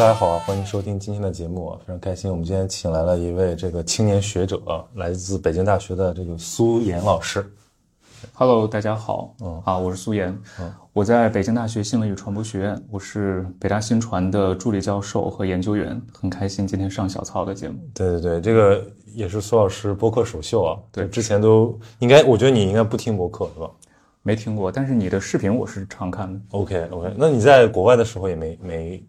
大家好啊，欢迎收听今天的节目啊，非常开心，我们今天请来了一位这个青年学者啊，来自北京大学的这个苏岩老师。Hello，大家好，嗯啊，我是苏岩，嗯我在北京大学新闻与传播学院，我是北大新传的助理教授和研究员，很开心今天上小曹的节目。对对对，这个也是苏老师播客首秀啊。对之前都应该，我觉得你应该不听播客是吧没听过，但是你的视频我是常看的。？OK OK，那你在国外的时候也没没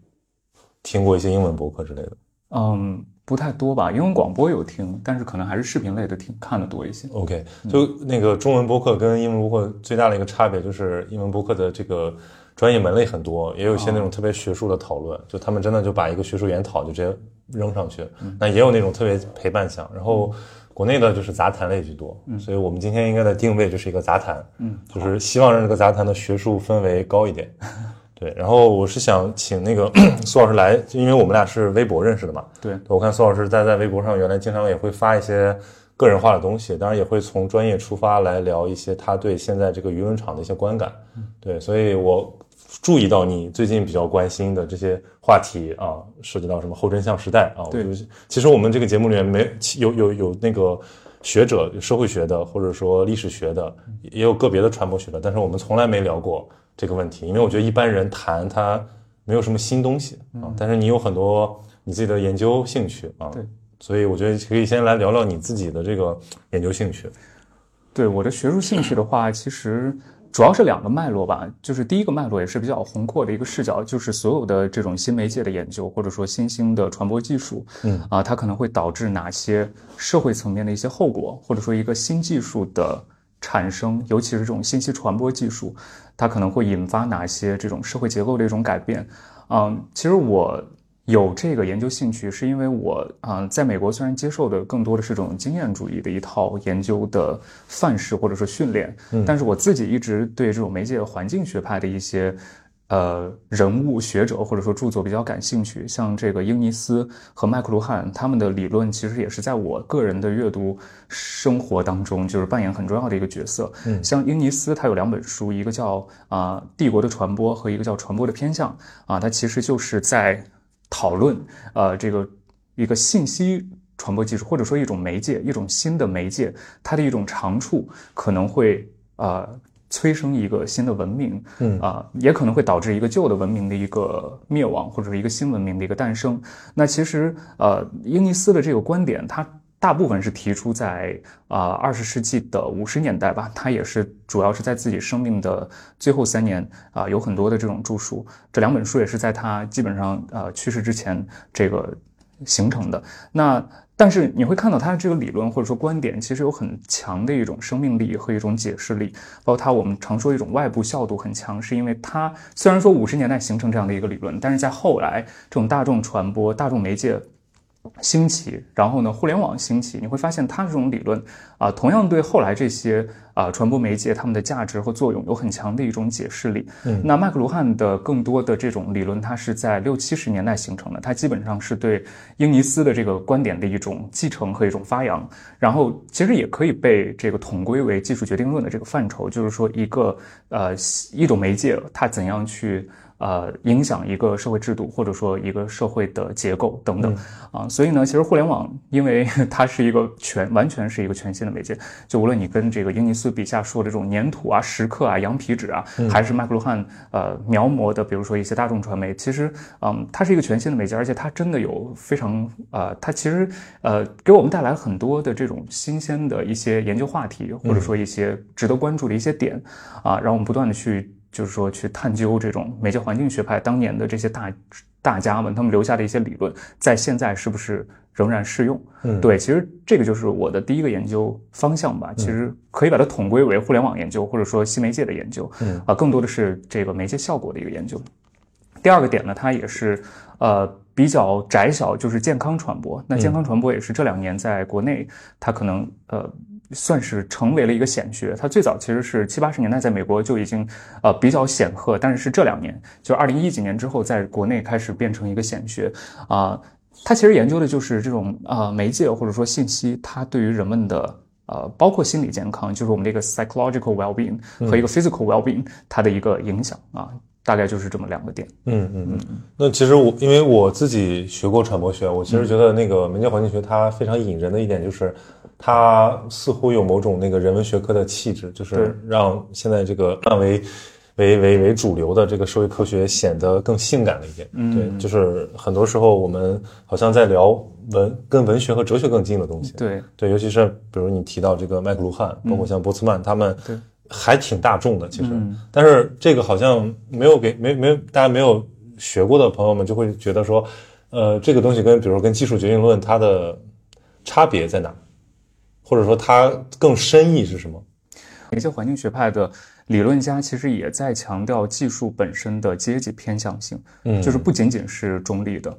听过一些英文博客之类的嗯，不太多吧，英文广播有听，但是可能还是视频类的听看的多一些。？OK，就那个中文播客跟英文播客最大的一个差别就是英文播客的这个专业门类很多，也有一些那种特别学术的讨论，就他们真的就把一个学术研讨就直接扔上去，那也有那种特别陪伴项，然后。国内的就是杂谈类居多，所以我们今天应该的定位就是一个杂谈，嗯，就是希望让这个杂谈的学术氛围高一点。对，然后我是想请那个 苏老师来，就因为我们俩是微博认识的嘛。对，我看苏老师在在微博上原来经常也会发一些个人化的东西，当然也会从专业出发来聊一些他对现在这个舆论场的一些观感。对，所以我注意到你最近比较关心的这些话题啊，涉及到什么后真相时代啊。对我就其实我们这个节目里面没有有有那个学者，社会学的或者说历史学的，也有个别的传播学的，但是我们从来没聊过这个问题，因为我觉得一般人谈他没有什么新东西啊，但是你有很多你自己的研究兴趣啊，对，所以我觉得可以先来聊聊你自己的这个研究兴趣。对我的学术兴趣的话，其实主要是两个脉络吧。就是第一个脉络也是比较宏阔的一个视角，就是所有的这种新媒介的研究，或者说新兴的传播技术，嗯啊，它可能会导致哪些社会层面的一些后果，或者说一个新技术的产生，尤其是这种信息传播技术，它可能会引发哪些这种社会结构的一种改变。嗯，其实我有这个研究兴趣，是因为我啊、呃在美国虽然接受的更多的是这种经验主义的一套研究的范式或者说训练，但是我自己一直对这种媒介环境学派的一些。呃，人物学者或者说著作比较感兴趣，像这个英尼斯和麦克卢汉他们的理论，其实也是在我个人的阅读生活当中，就是扮演很重要的一个角色。嗯像英尼斯他有两本书，一个叫啊、帝国的传播》和一个叫《传播的偏向》啊，它其实就是在讨论呃这个一个信息传播技术，或者说一种媒介，一种新的媒介，它的一种长处可能会呃催生一个新的文明，嗯啊、也可能会导致一个旧的文明的一个灭亡，或者是一个新文明的一个诞生。那其实呃，英尼斯的这个观点，他大部分是提出在啊二十世纪的五十年代吧，他也是主要是在自己生命的最后三年啊、有很多的这种著述，这两本书也是在他基本上呃去世之前这个形成的。那但是你会看到他的这个理论或者说观点，其实有很强的一种生命力和一种解释力，包括他我们常说一种外部效度很强，是因为他虽然说五十年代形成这样的一个理论，但是在后来这种大众传播、大众媒介兴起，然后呢，互联网兴起，你会发现它这种理论啊、同样对后来这些啊、传播媒介它们的价值和作用有很强的一种解释力。嗯那麦克卢汉的更多的这种理论，它是在六七十年代形成的，它基本上是对英尼斯的这个观点的一种继承和一种发扬。然后其实也可以被这个统归为技术决定论的这个范畴，就是说一个呃一种媒介它怎样去。呃，影响一个社会制度，或者说一个社会的结构等等、啊，所以呢，其实互联网因为 它是一个全完全是一个全新的媒介，就无论你跟这个英尼斯笔下说的这种粘土啊、石刻啊、羊皮纸啊，还是麦克卢汉呃描摹的，比如说一些大众传媒，其实嗯，它是一个全新的媒介，而且它真的有非常呃，它其实呃给我们带来很多的这种新鲜的一些研究话题，或者说一些值得关注的一些点啊，让我们不断的去。就是说，去探究这种媒介环境学派当年的这些大大家们他们留下的一些理论，在现在是不是仍然适用？嗯对，其实这个就是我的第一个研究方向吧。其实可以把它统归为互联网研究，或者说新媒介的研究。嗯啊，更多的是这个媒介效果的一个研究。第二个点呢，它也是呃比较窄小，就是健康传播。那健康传播也是这两年在国内，它可能呃。算是成为了一个显学。它最早其实是七八十年代在美国就已经呃比较显赫，但是是这两年，就二零一几年之后，在国内开始变成一个显学啊、它其实研究的就是这种呃媒介或者说信息，它对于人们的呃包括心理健康，就是我们这个 psychological well-being 和一个 physical well-being 它的一个影响啊。大概就是这么两个点。嗯嗯嗯。那其实我因为我自己学过传播学，我其实觉得那个媒介环境学它非常引人的一点就是，它似乎有某种那个人文学科的气质，就是让现在这个范围。为为为主流的这个社会科学显得更性感了一点，嗯，对，就是很多时候我们好像在聊文跟文学和哲学更近的东西，对。对，尤其是比如你提到这个麦克卢汉，包括像波茨曼，他们还挺大众的，其实，但是这个好像没有给没没大家没有学过的朋友们就会觉得说，呃，这个东西跟比如说跟技术决定论它的差别在哪，或者说它更深意是什么？一些环境学派的。理论家其实也在强调技术本身的阶级偏向性，嗯，就是不仅仅是中立的，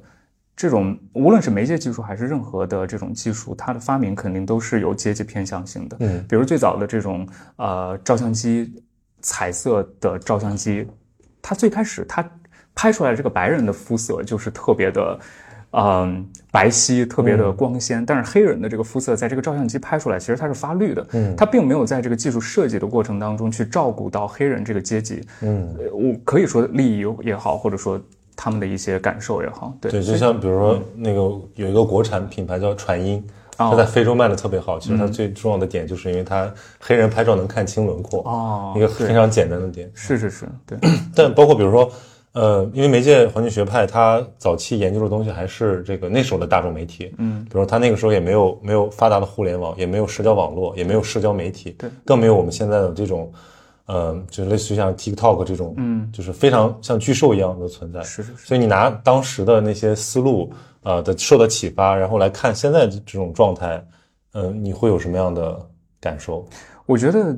这种无论是媒介技术还是任何的这种技术，它的发明肯定都是有阶级偏向性的，嗯，比如最早的这种呃照相机，彩色的照相机，它最开始它拍出来这个白人的肤色就是特别的。嗯，白皙特别的光鲜，但是黑人的这个肤色在这个照相机拍出来，其实它是发绿的。嗯，它并没有在这个技术设计的过程当中去照顾到黑人这个阶级。嗯，我可以说利益也好，或者说他们的一些感受也好。对，对，就像比如说那个有一个国产品牌叫传音，它在非洲卖的特别好。其实它最重要的点就是因为它黑人拍照能看清轮廓。哦，一个非常简单的点。是是是，对。但包括比如说。呃，因为媒介环境学派，它早期研究的东西还是这个那时候的大众媒体，嗯，比如说他那个时候也没有没有发达的互联网，也没有社交网络，也没有社交媒体，对，更没有我们现在的这种，呃，就是类似于像 TikTok 这种，嗯，就是非常像巨兽一样的存在，是是是。所以你拿当时的那些思路，呃的受的启发，然后来看现在这种状态，嗯，你会有什么样的感受？我觉得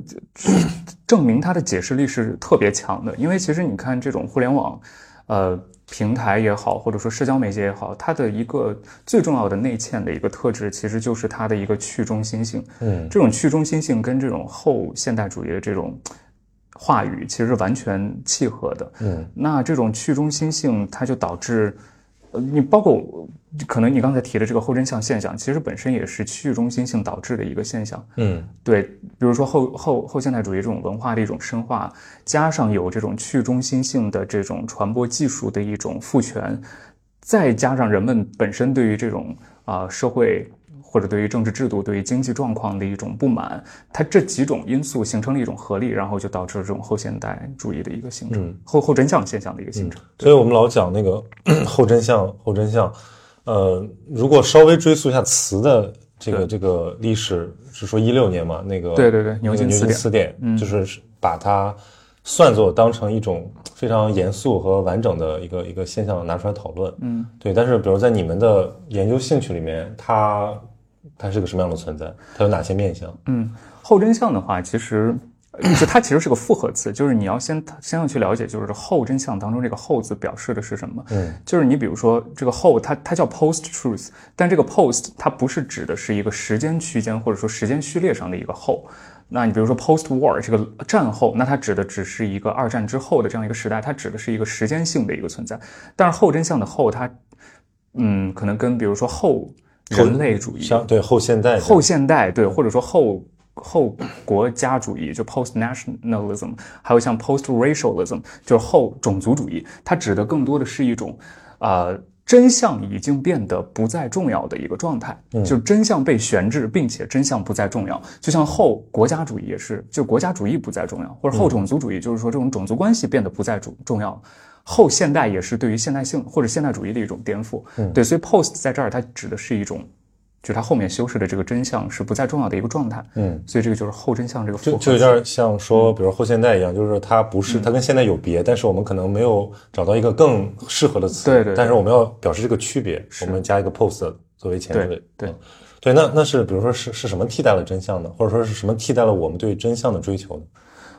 证明它的解释力是特别强的，因为其实你看这种互联网，呃，平台也好，或者说社交媒介也好，它的一个最重要的内嵌的一个特质，其实就是它的一个去中心性。嗯，这种去中心性跟这种后现代主义的这种话语其实是完全契合的。嗯，那这种去中心性，它就导致。呃，你包括可能你刚才提的这个后真相现象，其实本身也是区域中心性导致的一个现象。嗯，对，比如说后后后现代主义这种文化的一种深化，加上有这种去中心性的这种传播技术的一种赋权，再加上人们本身对于这种啊社会。或者对于政治制度、对于经济状况的一种不满，它这几种因素形成了一种合力，然后就导致了这种后现代主义的一个形成，后后真相现象的一个形成。所以我们老讲那个 后真相，后真相。呃，如果稍微追溯一下词的这个这个历史，是说一六年嘛？那个对对对，牛津词典，就是把它算作当成一种非常严肃和完整的一个一个现象拿出来讨论。嗯，对。但是，比如在你们的研究兴趣里面，它它是个什么样的存在？它有哪些面相？嗯，后真相的话，其实就它其实是个复合词，就是你要先先要去了解，就是后真相当中这个后字表示的是什么？嗯，就是你比如说这个后，它它叫 post truth，但这个 post 它不是指的是一个时间区间或者说时间序列上的一个后。那你比如说 post war 这个战后，那它指的只是一个二战之后的这样一个时代，它指的是一个时间性的一个存在。但是后真相的后，它嗯，可能跟比如说后。人类主义，像对后现代，后现代对，或者说后后国家主义，就 post nationalism，还有像 post racialism，就是后种族主义，它指的更多的是一种，呃，真相已经变得不再重要的一个状态，就真相被悬置，并且真相不再重要。就像后国家主义也是，就国家主义不再重要，或者后种族主义，就是说这种种族关系变得不再重重要。后现代也是对于现代性或者现代主义的一种颠覆，嗯，对，所以 post 在这儿它指的是一种，就是它后面修饰的这个真相是不再重要的一个状态，嗯，所以这个就是后真相这个就就有点像说，比如后现代一样，就是它不是它跟现代有别，但是我们可能没有找到一个更适合的词，对对，但是我们要表示这个区别，我们加一个 post 作为前缀，对。对，那那是比如说是是什么替代了真相呢？或者说是什么替代了我们对真相的追求呢？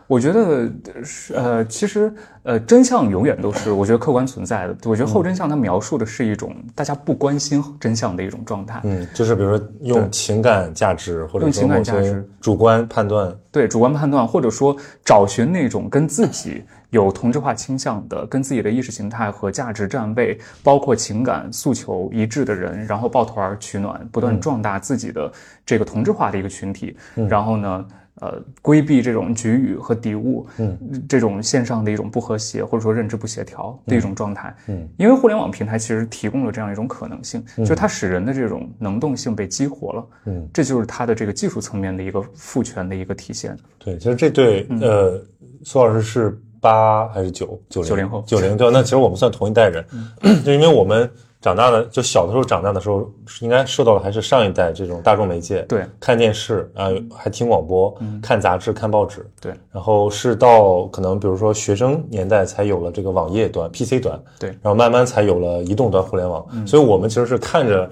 我觉得是呃，其实呃，真相永远都是我觉得客观存在的。我觉得后真相它描述的是一种大家不关心真相的一种状态。嗯，就是比如说用情感价值或者用情感价值、主观判断，对主观判断，或者说找寻那种跟自己有同质化倾向的、跟自己的意识形态和价值站位，包括情感诉求一致的人，然后抱团取暖，不断壮大自己的这个同质化的一个群体。然后呢？呃，规避这种局域和敌物，嗯，这种线上的一种不和谐或者说认知不协调的一种状态，嗯，因为互联网平台其实提供了这样一种可能性，就是它使人的这种能动性被激活了，嗯，这就是它的这个技术层面的一个赋权的一个体现。对，其实这对呃，苏老师是八还是九？九零九零后九零对，那其实我们算同一代人，就因为我们。长大的就小的时候长大的时候，应该受到的还是上一代这种大众媒介，对，看电视啊，还听广播，看杂志，看报纸，对。然后是到可能比如说学生年代才有了这个网页端、PC 端，对。然后慢慢才有了移动端互联网，所以我们其实是看着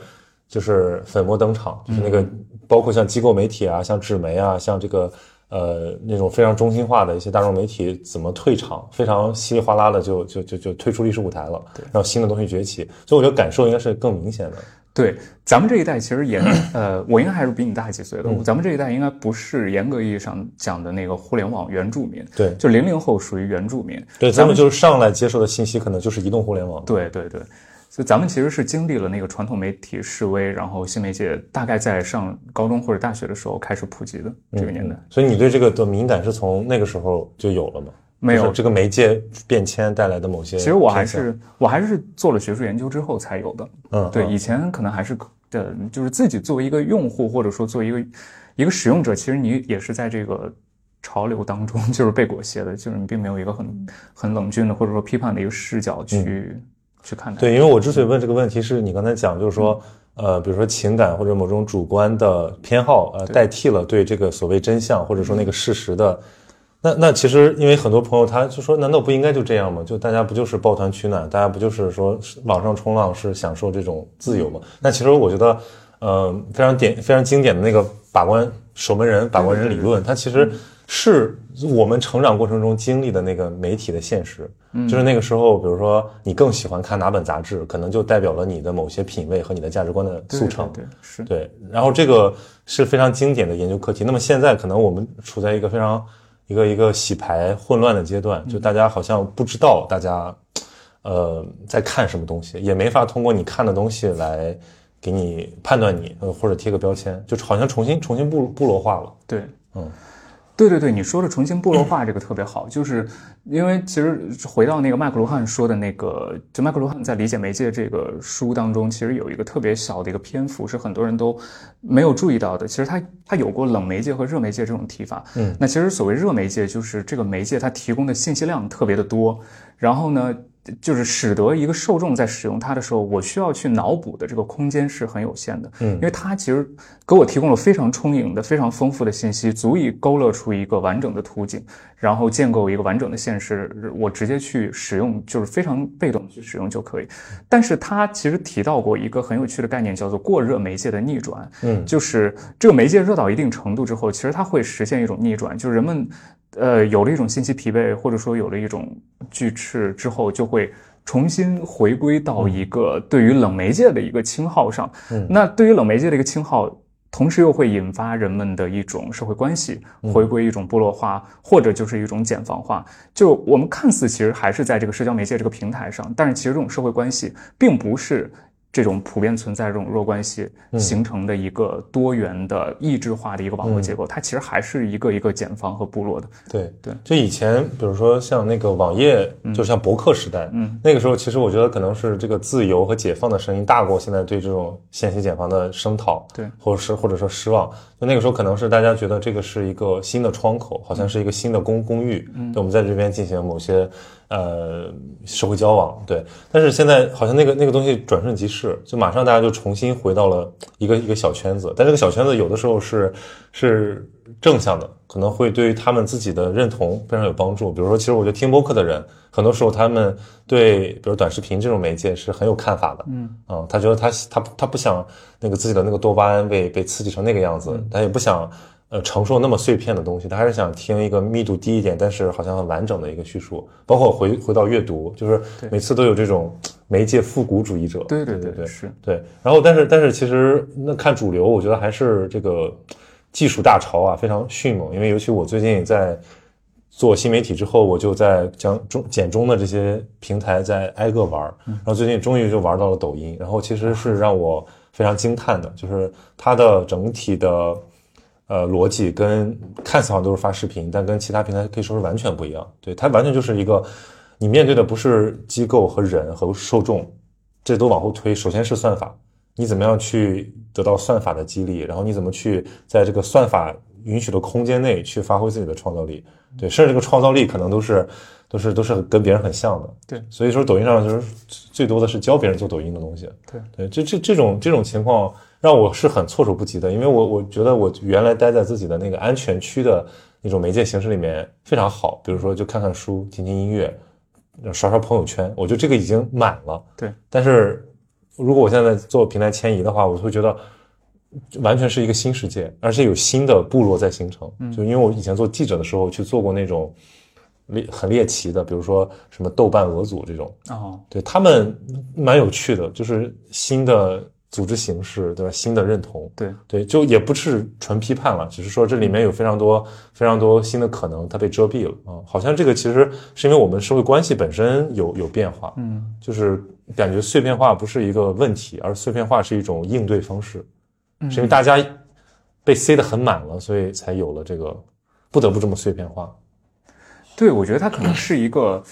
就是粉墨登场，就是那个包括像机构媒体啊，像纸媒啊，像这个。呃，那种非常中心化的一些大众媒体怎么退场，非常稀里哗啦的就就就就退出历史舞台了，然后新的东西崛起，所以我觉得感受应该是更明显的。对，咱们这一代其实也，呃，我应该还是比你大几岁的，咱们这一代应该不是严格意义上讲的那个互联网原住民，对，就零零后属于原住民，对，咱们就是上来接受的信息可能就是移动互联网，对对对。所以咱们其实是经历了那个传统媒体示威，然后新媒介大概在上高中或者大学的时候开始普及的这个年代。所以你对这个的敏感是从那个时候就有了吗？没有，这个媒介变迁带来的某些。其实我还是我还是做了学术研究之后才有的。嗯，对，以前可能还是的，就是自己作为一个用户或者说作为一个一个使用者，其实你也是在这个潮流当中 就是被裹挟的，就是你并没有一个很很冷峻的或者说批判的一个视角去。去看对，因为我之所以问这个问题，是你刚才讲，就是说，呃，比如说情感或者某种主观的偏好，呃，代替了对这个所谓真相或者说那个事实的，那那其实因为很多朋友他就说，难道不应该就这样吗？就大家不就是抱团取暖，大家不就是说网上冲浪是享受这种自由吗？那其实我觉得，呃，非常典非常经典的那个把关守门人把关人理论，它其实。是我们成长过程中经历的那个媒体的现实，就是那个时候，比如说你更喜欢看哪本杂志，可能就代表了你的某些品味和你的价值观的速成。对，是对。然后这个是非常经典的研究课题。那么现在可能我们处在一个非常一个一个洗牌混乱的阶段，就大家好像不知道大家呃在看什么东西，也没法通过你看的东西来给你判断你，或者贴个标签，就好像重新重新部部落化了。对，嗯。对对对，你说的重新部落化这个特别好，就是因为其实回到那个麦克卢汉说的那个，就麦克卢汉在理解媒介这个书当中，其实有一个特别小的一个篇幅是很多人都没有注意到的。其实他他有过冷媒介和热媒介这种提法。嗯，那其实所谓热媒介，就是这个媒介它提供的信息量特别的多，然后呢。就是使得一个受众在使用它的时候，我需要去脑补的这个空间是很有限的。嗯，因为它其实给我提供了非常充盈的、非常丰富的信息，足以勾勒出一个完整的图景，然后建构一个完整的现实。我直接去使用，就是非常被动去使用就可以。但是它其实提到过一个很有趣的概念，叫做过热媒介的逆转。嗯，就是这个媒介热到一定程度之后，其实它会实现一种逆转，就是人们。呃，有了一种信息疲惫，或者说有了一种拒斥之后，就会重新回归到一个对于冷媒介的一个称号上。嗯，那对于冷媒介的一个称号，同时又会引发人们的一种社会关系回归一种部落化，或者就是一种茧房化。就我们看似其实还是在这个社交媒介这个平台上，但是其实这种社会关系并不是。这种普遍存在这种弱关系形成的一个多元的异质化的一个网络结构，它其实还是一个一个茧房和部落的。对对，就以前比如说像那个网页，就像博客时代，嗯，那个时候其实我觉得可能是这个自由和解放的声音大过现在对这种信息茧房的声讨，对，或者是或者说失望。就那个时候可能是大家觉得这个是一个新的窗口，好像是一个新的公公寓，嗯，我们在这边进行某些。呃，社会交往对，但是现在好像那个那个东西转瞬即逝，就马上大家就重新回到了一个一个小圈子，但这个小圈子有的时候是是正向的，可能会对于他们自己的认同非常有帮助。比如说，其实我觉得听播客的人，很多时候他们对比如短视频这种媒介是很有看法的，嗯啊，他觉得他他他不想那个自己的那个多巴胺被被刺激成那个样子，他也不想。呃，承受那么碎片的东西，他还是想听一个密度低一点，但是好像很完整的一个叙述。包括回回到阅读，就是每次都有这种媒介复古主义者。对对对对，是对。然后，但是但是其实那看主流，我觉得还是这个技术大潮啊，非常迅猛。因为尤其我最近在做新媒体之后，我就在将中简中的这些平台在挨个玩，然后最近终于就玩到了抖音。然后其实是让我非常惊叹的，就是它的整体的。呃逻辑跟看似好像都是发视频，但跟其他平台可以说是完全不一样。对，它完全就是一个你面对的不是机构和人和受众，这都往后推，首先是算法，你怎么样去得到算法的激励，然后你怎么去在这个算法允许的空间内去发挥自己的创造力，对，甚至这个创造力可能都是都是都是跟别人很像的。对，所以说抖音上就是最多的是教别人做抖音的东西。对对，这这这种这种情况让我是很措手不及的，因为我我觉得我原来待在自己的那个安全区的那种媒介形式里面非常好，比如说就看看书、听听音乐、刷刷朋友圈，我觉得这个已经满了。对，但是如果我现在做平台迁移的话，我会觉得完全是一个新世界，而且有新的部落在形成。就因为我以前做记者的时候去做过那种猎很猎奇的，比如说什么豆瓣俄组这种，哦，对他们蛮有趣的，就是新的组织形式，对吧？新的认同，对对，就也不是纯批判了，只是说这里面有非常多非常多新的可能，它被遮蔽了啊。好像这个其实是因为我们社会关系本身有有变化，嗯，就是感觉碎片化不是一个问题，而碎片化是一种应对方式，嗯是因为大家被塞得很满了，所以才有了这个不得不这么碎片化。对，我觉得它可能是一个，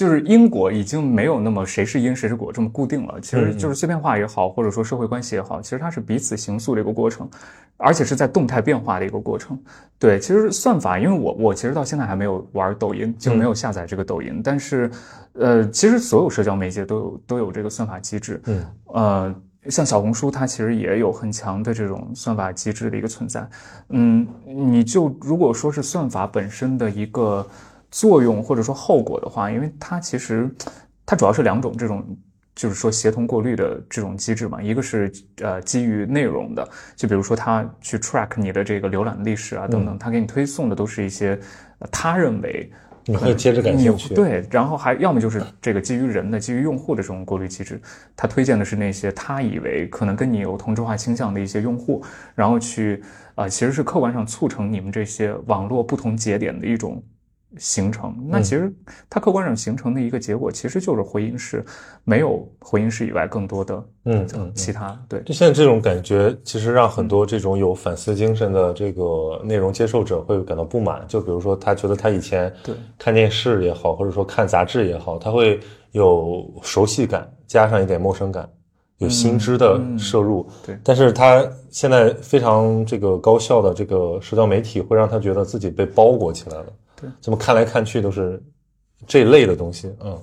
就是因果已经没有那么谁是因谁是果这么固定了。其实就是碎片化也好，或者说社会关系也好，其实它是彼此形塑的一个过程，而且是在动态变化的一个过程。对，其实算法，因为我我其实到现在还没有玩抖音，就没有下载这个抖音，但是，呃，其实所有社交媒介都有都有这个算法机制。嗯，呃。像小红书，它其实也有很强的这种算法机制的一个存在。嗯，你就如果说是算法本身的一个作用或者说后果的话，因为它其实它主要是两种这种，就是说协同过滤的这种机制嘛。一个是呃基于内容的，就比如说它去 track 你的这个浏览历史啊等等，它给你推送的都是一些呃他认为。你会接着感兴趣，对，然后还要么就是这个基于人的、基于用户的这种过滤机制，他推荐的是那些他以为可能跟你有同质化倾向的一些用户，然后去啊、呃，其实是客观上促成你们这些网络不同节点的一种形成。那其实它客观上形成的一个结果，其实就是回音室没有回音室以外更多的嗯嗯其他对。就现在这种感觉，其实让很多这种有反思精神的这个内容接受者会感到不满。就比如说，他觉得他以前对看电视也好，或者说看杂志也好，他会有熟悉感，加上一点陌生感，有新知的摄入。对但是他现在非常这个高效的这个社交媒体，会让他觉得自己被包裹起来了。对，怎么看来看去都是这类的东西。嗯。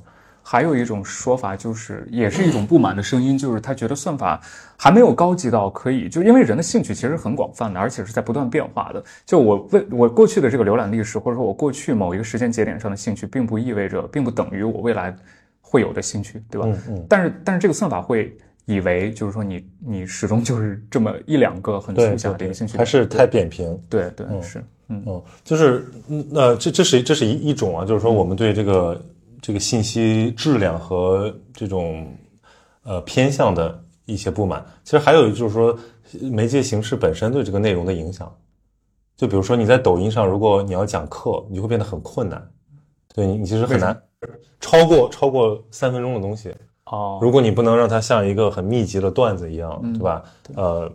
还有一种说法，就是也是一种不满的声音，就是他觉得算法还没有高级到可以，就因为人的兴趣其实很广泛的，而且是在不断变化的。就我为我过去的这个浏览历史，或者说我过去某一个时间节点上的兴趣，并不意味着，并不等于我未来会有的兴趣，对吧？嗯嗯。但是但是这个算法会以为，就是说你你始终就是这么一两个很对粗狭的一个兴趣，还是太扁平。对对是嗯嗯，就是嗯那这这是这是一一种啊，就是说我们对这个。这个信息质量和这种呃偏向的一些不满，其实还有就是说媒介形式本身对这个内容的影响。就比如说你在抖音上，如果你要讲课，你就会变得很困难，对你你其实很难超过超过三分钟的东西。哦，如果你不能让它像一个很密集的段子一样，嗯对吧？呃。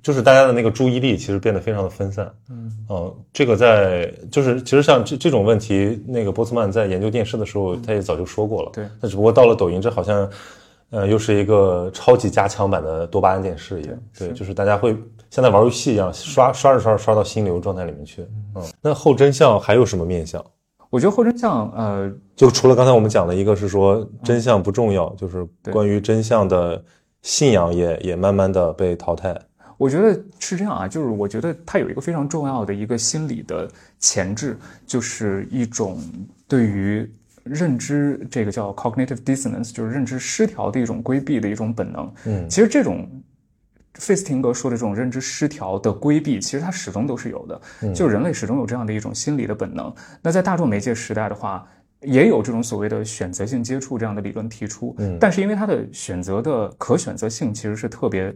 就是大家的那个注意力其实变得非常的分散，嗯，呃，这个在就是其实像这这种问题，那个波斯曼在研究电视的时候，他也早就说过了，对，那只不过到了抖音，这好像，呃，又是一个超级加强版的多巴胺电视一样，对，就是大家会像在玩游戏一样，刷刷着刷着刷到心流状态里面去，嗯，那后真相还有什么面向？我觉得后真相，呃，就除了刚才我们讲的一个是说真相不重要，就是关于真相的信仰也也慢慢的被淘汰。我觉得是这样啊，就是我觉得它有一个非常重要的一个心理的前置，就是一种对于认知这个叫 cognitive dissonance，就是认知失调的一种规避的一种本能。嗯，其实这种费斯廷格说的这种认知失调的规避，其实它始终都是有的，就是人类始终有这样的一种心理的本能。那在大众媒介时代的话，也有这种所谓的选择性接触这样的理论提出，嗯，但是因为它的选择的可选择性其实是特别。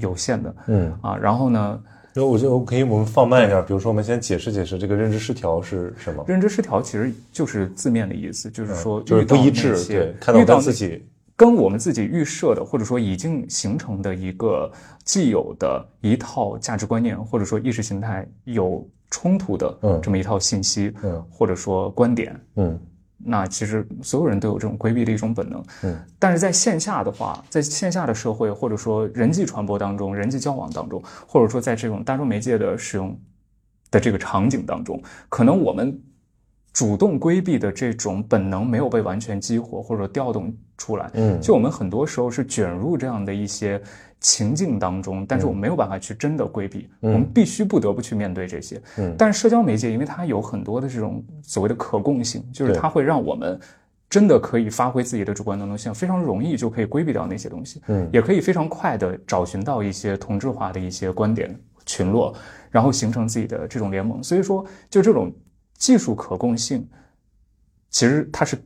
有限的，嗯啊，然后呢？那我就可以我们放慢一点，比如说我们先解释解释这个认知失调是什么。认知失调其实就是字面的意思，就是说就是不一致，对，看到跟自己跟我们自己预设的，或者说已经形成的一个既有的一套价值观念，或者说意识形态有冲突的嗯。这么一套信息，嗯。或者说观点，嗯。那其实所有人都有这种规避的一种本能。嗯，但是在线下的话，在线下的社会或者说人际传播当中、人际交往当中，或者说在这种大众媒介的使用的这个场景当中，可能我们主动规避的这种本能没有被完全激活或者调动出来。嗯，就我们很多时候是卷入这样的一些情境当中，但是我们没有办法去真的规避，嗯我们必须不得不去面对这些。嗯但是社交媒介因为它有很多的这种所谓的可共性，就是它会让我们真的可以发挥自己的主观能动性，非常容易就可以规避掉那些东西，嗯也可以非常快的找寻到一些同质化的一些观点群落，然后形成自己的这种联盟。所以说，就这种技术可共性，其实它是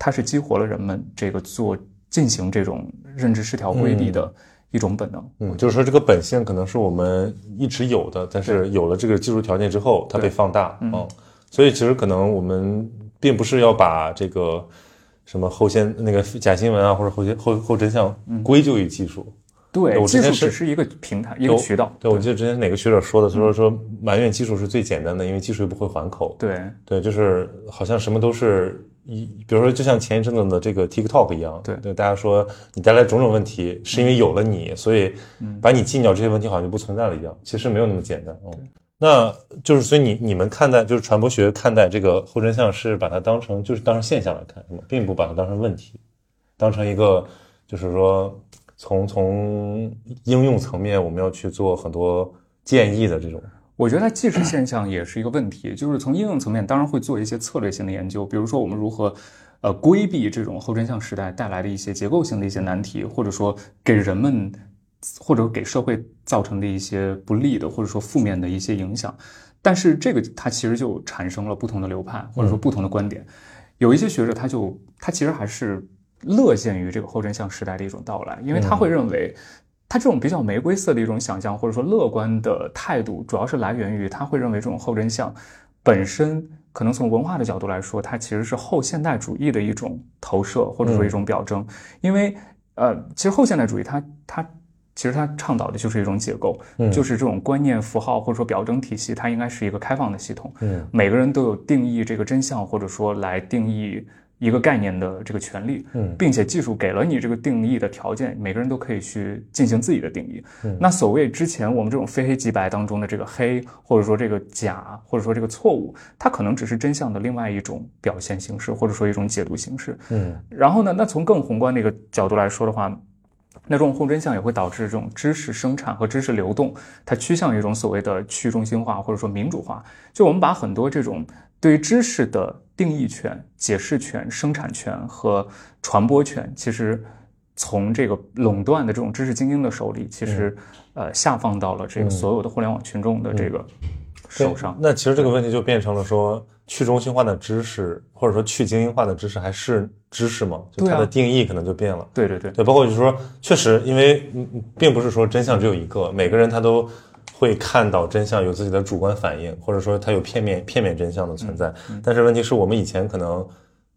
它是激活了人们这个做进行这种认知失调规避的一种本能。嗯，就是说这个本性可能是我们一直有的，但是有了这个技术条件之后，它被放大，嗯，所以其实可能我们并不是要把这个什么后先那个假新闻啊，或者后现后后真相归咎于技术。对对，技术我之前是只是一个平台，一个渠道。对，我记得之前哪个学者说的，他说说埋怨技术是最简单的，因为技术又不会还口。对对，就是好像什么都是一，比如说就像前一阵子的这个 TikTok 一样，对对，大家说你带来种种问题，是因为有了你，所以把你禁掉，这些问题好像就不存在了一样。其实没有那么简单。嗯，那就是所以你你们看待就是传播学看待这个后真相是把它当成就是当成现象来看，是吗？并不把它当成问题，当成一个就是说从从应用层面我们要去做很多建议的这种。我觉得它既是现象，也是一个问题。就是从应用层面，当然会做一些策略性的研究，比如说我们如何，呃，规避这种后真相时代带来的一些结构性的一些难题，或者说给人们或者给社会造成的一些不利的或者说负面的一些影响。但是这个它其实就产生了不同的流派，或者说不同的观点。有一些学者他就他其实还是乐见于这个后真相时代的一种到来，因为他会认为。他这种比较玫瑰色的一种想象，或者说乐观的态度，主要是来源于他会认为这种后真相本身可能从文化的角度来说，它其实是后现代主义的一种投射，或者说一种表征。因为呃，其实后现代主义它它其实它倡导的就是一种解构，就是这种观念符号或者说表征体系，它应该是一个开放的系统。嗯，每个人都有定义这个真相，或者说来定义。一个概念的这个权利，嗯，并且技术给了你这个定义的条件，每个人都可以去进行自己的定义。嗯，那所谓之前我们这种非黑即白当中的这个黑，或者说这个假，或者说这个错误，它可能只是真相的另外一种表现形式，或者说一种解读形式。嗯，然后呢，那从更宏观的一个角度来说的话，那这种后真相也会导致这种知识生产和知识流动，它趋向于一种所谓的去中心化或者说民主化。就我们把很多这种对于知识的定义权、解释权、生产权和传播权，其实从这个垄断的这种知识精英的手里，其实、呃下放到了这个所有的互联网群众的这个手上。那其实这个问题就变成了说，去中心化的知识或者说去精英化的知识还是知识吗？就它的定义可能就变了。对对对对，包括就是说，确实，因为并不是说真相只有一个，每个人他都会看到真相，有自己的主观反应，或者说它有片面片面真相的存在。但是问题是我们以前可能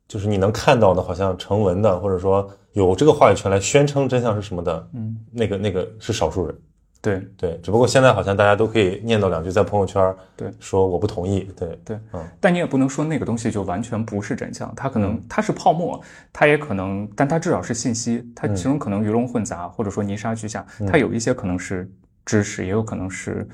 就是你能看到的，好像成文的，或者说有这个话语权来宣称真相是什么的，嗯，那个那个是少数人。对。对，只不过现在好像大家都可以念叨两句，在朋友圈对。说我不同意，对对嗯，但你也不能说那个东西就完全不是真相，它可能它是泡沫，它也可能，但它至少是信息，它其中可能鱼龙混杂，或者说泥沙俱下，它有一些可能是知识，也有可能是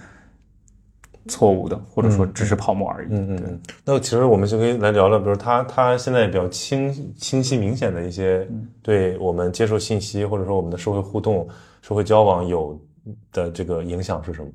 错误的，或者说只是泡沫而已。嗯嗯嗯，那其实我们就可以来聊聊，比如他他现在比较清清晰明显的一些对我们接受信息或者说我们的社会互动、社会交往有的这个影响是什么？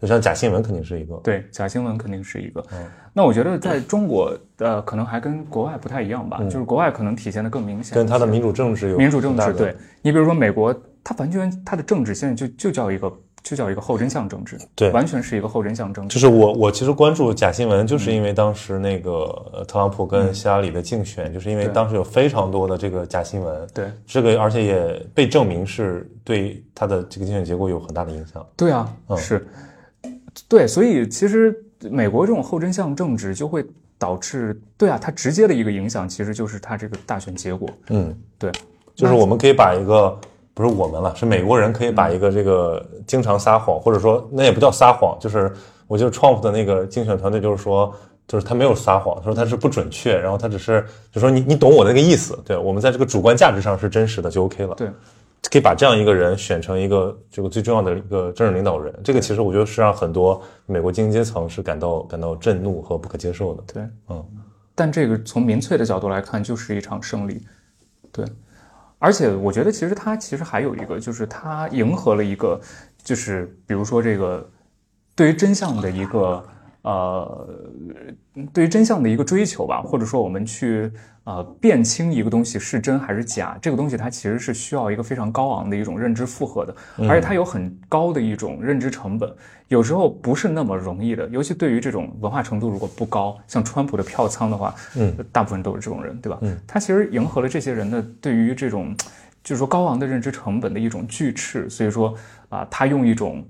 就像假新闻肯定是一个，对，假新闻肯定是一个。嗯那我觉得在中国，呃，可能还跟国外不太一样吧，就是国外可能体现的更明显。跟他的民主政治有民主政治，对你比如说美国，它完全它的政治现在就就叫一个就叫一个后真相政治，对。完全是一个后真相政治。就是我我其实关注假新闻，就是因为当时那个呃特朗普跟希拉里的竞选，就是因为当时有非常多的这个假新闻，对。这个而且也被证明是对他的这个竞选结果有很大的影响。对啊，嗯。是，对，所以其实美国这种后真相政治就会导致，对啊，它直接的一个影响其实就是它这个大选结果。嗯，对，就是我们可以把一个不是我们了，是美国人可以把一个这个经常撒谎，或者说那也不叫撒谎，就是我觉得 Trump 的那个竞选团队就是说。就是他没有撒谎，他说他是不准确，然后他只是就说你你懂我的那个意思，对我们在这个主观价值上是真实的就 OK 了。对，可以把这样一个人选成一个这个最重要的一个政治领导人，这个其实我觉得是让很多美国精英阶层是感到感到震怒和不可接受的。对，嗯，但这个从民粹的角度来看，就是一场胜利。对，而且我觉得其实它其实还有一个，就是它迎合了一个，就是比如说这个对于真相的一个。呃，对于真相的一个追求吧，或者说我们去呃辨清一个东西是真还是假，这个东西它其实是需要一个非常高昂的一种认知负荷的，而且它有很高的一种认知成本，有时候不是那么容易的。尤其对于这种文化程度如果不高，像川普的票仓的话，嗯，大部分都是这种人，对吧？嗯，他其实迎合了这些人的对于这种就是说高昂的认知成本的一种拒斥，所以说啊，他用一种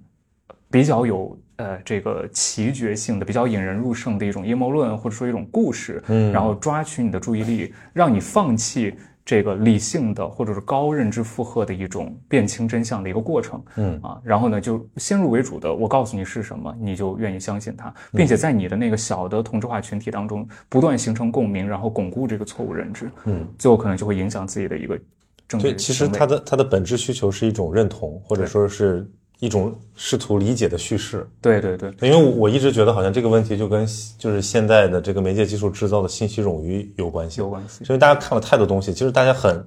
比较有。呃，这个奇绝性的、比较引人入胜的一种阴谋论，或者说一种故事，嗯，然后抓取你的注意力，让你放弃这个理性的或者是高认知负荷的一种辨清真相的一个过程，嗯啊，然后呢，就先入为主的，我告诉你是什么，你就愿意相信它，并且在你的那个小的同质化群体当中不断形成共鸣，然后巩固这个错误认知，嗯，最后可能就会影响自己的一个政治。对，其实它的它的本质需求是一种认同，或者说是。一种试图理解的叙事，对对对，因为我一直觉得好像这个问题就跟就是现在的这个媒介技术制造的信息冗余有关系，有关系。因为大家看了太多东西，其实大家很，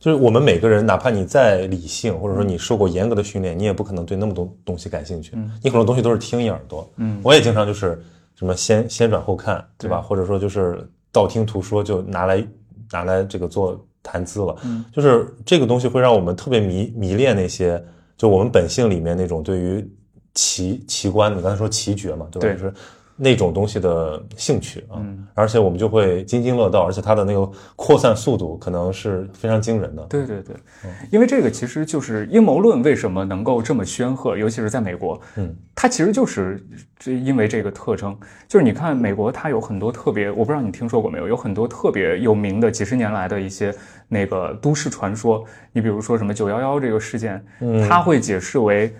就是我们每个人，哪怕你再理性，或者说你受过严格的训练，你也不可能对那么多东西感兴趣。你很多东西都是听一耳朵。嗯，我也经常就是什么先先转后看，对吧？或者说就是道听途说就拿来拿来这个做谈资了。嗯，就是这个东西会让我们特别迷迷恋那些。就我们本性里面那种对于奇奇观，你刚才说奇绝嘛，对吧？就是那种东西的兴趣啊，而且我们就会津津乐道，而且它的那个扩散速度可能是非常惊人的。对对对，因为这个其实就是阴谋论为什么能够这么煊赫，尤其是在美国，嗯，它其实就是因为这个特征，就是你看美国它有很多特别，我不知道你听说过没有，有很多特别有名的几十年来的一些。那个都市传说，你比如说什么九幺幺这个事件，嗯、它会解释为，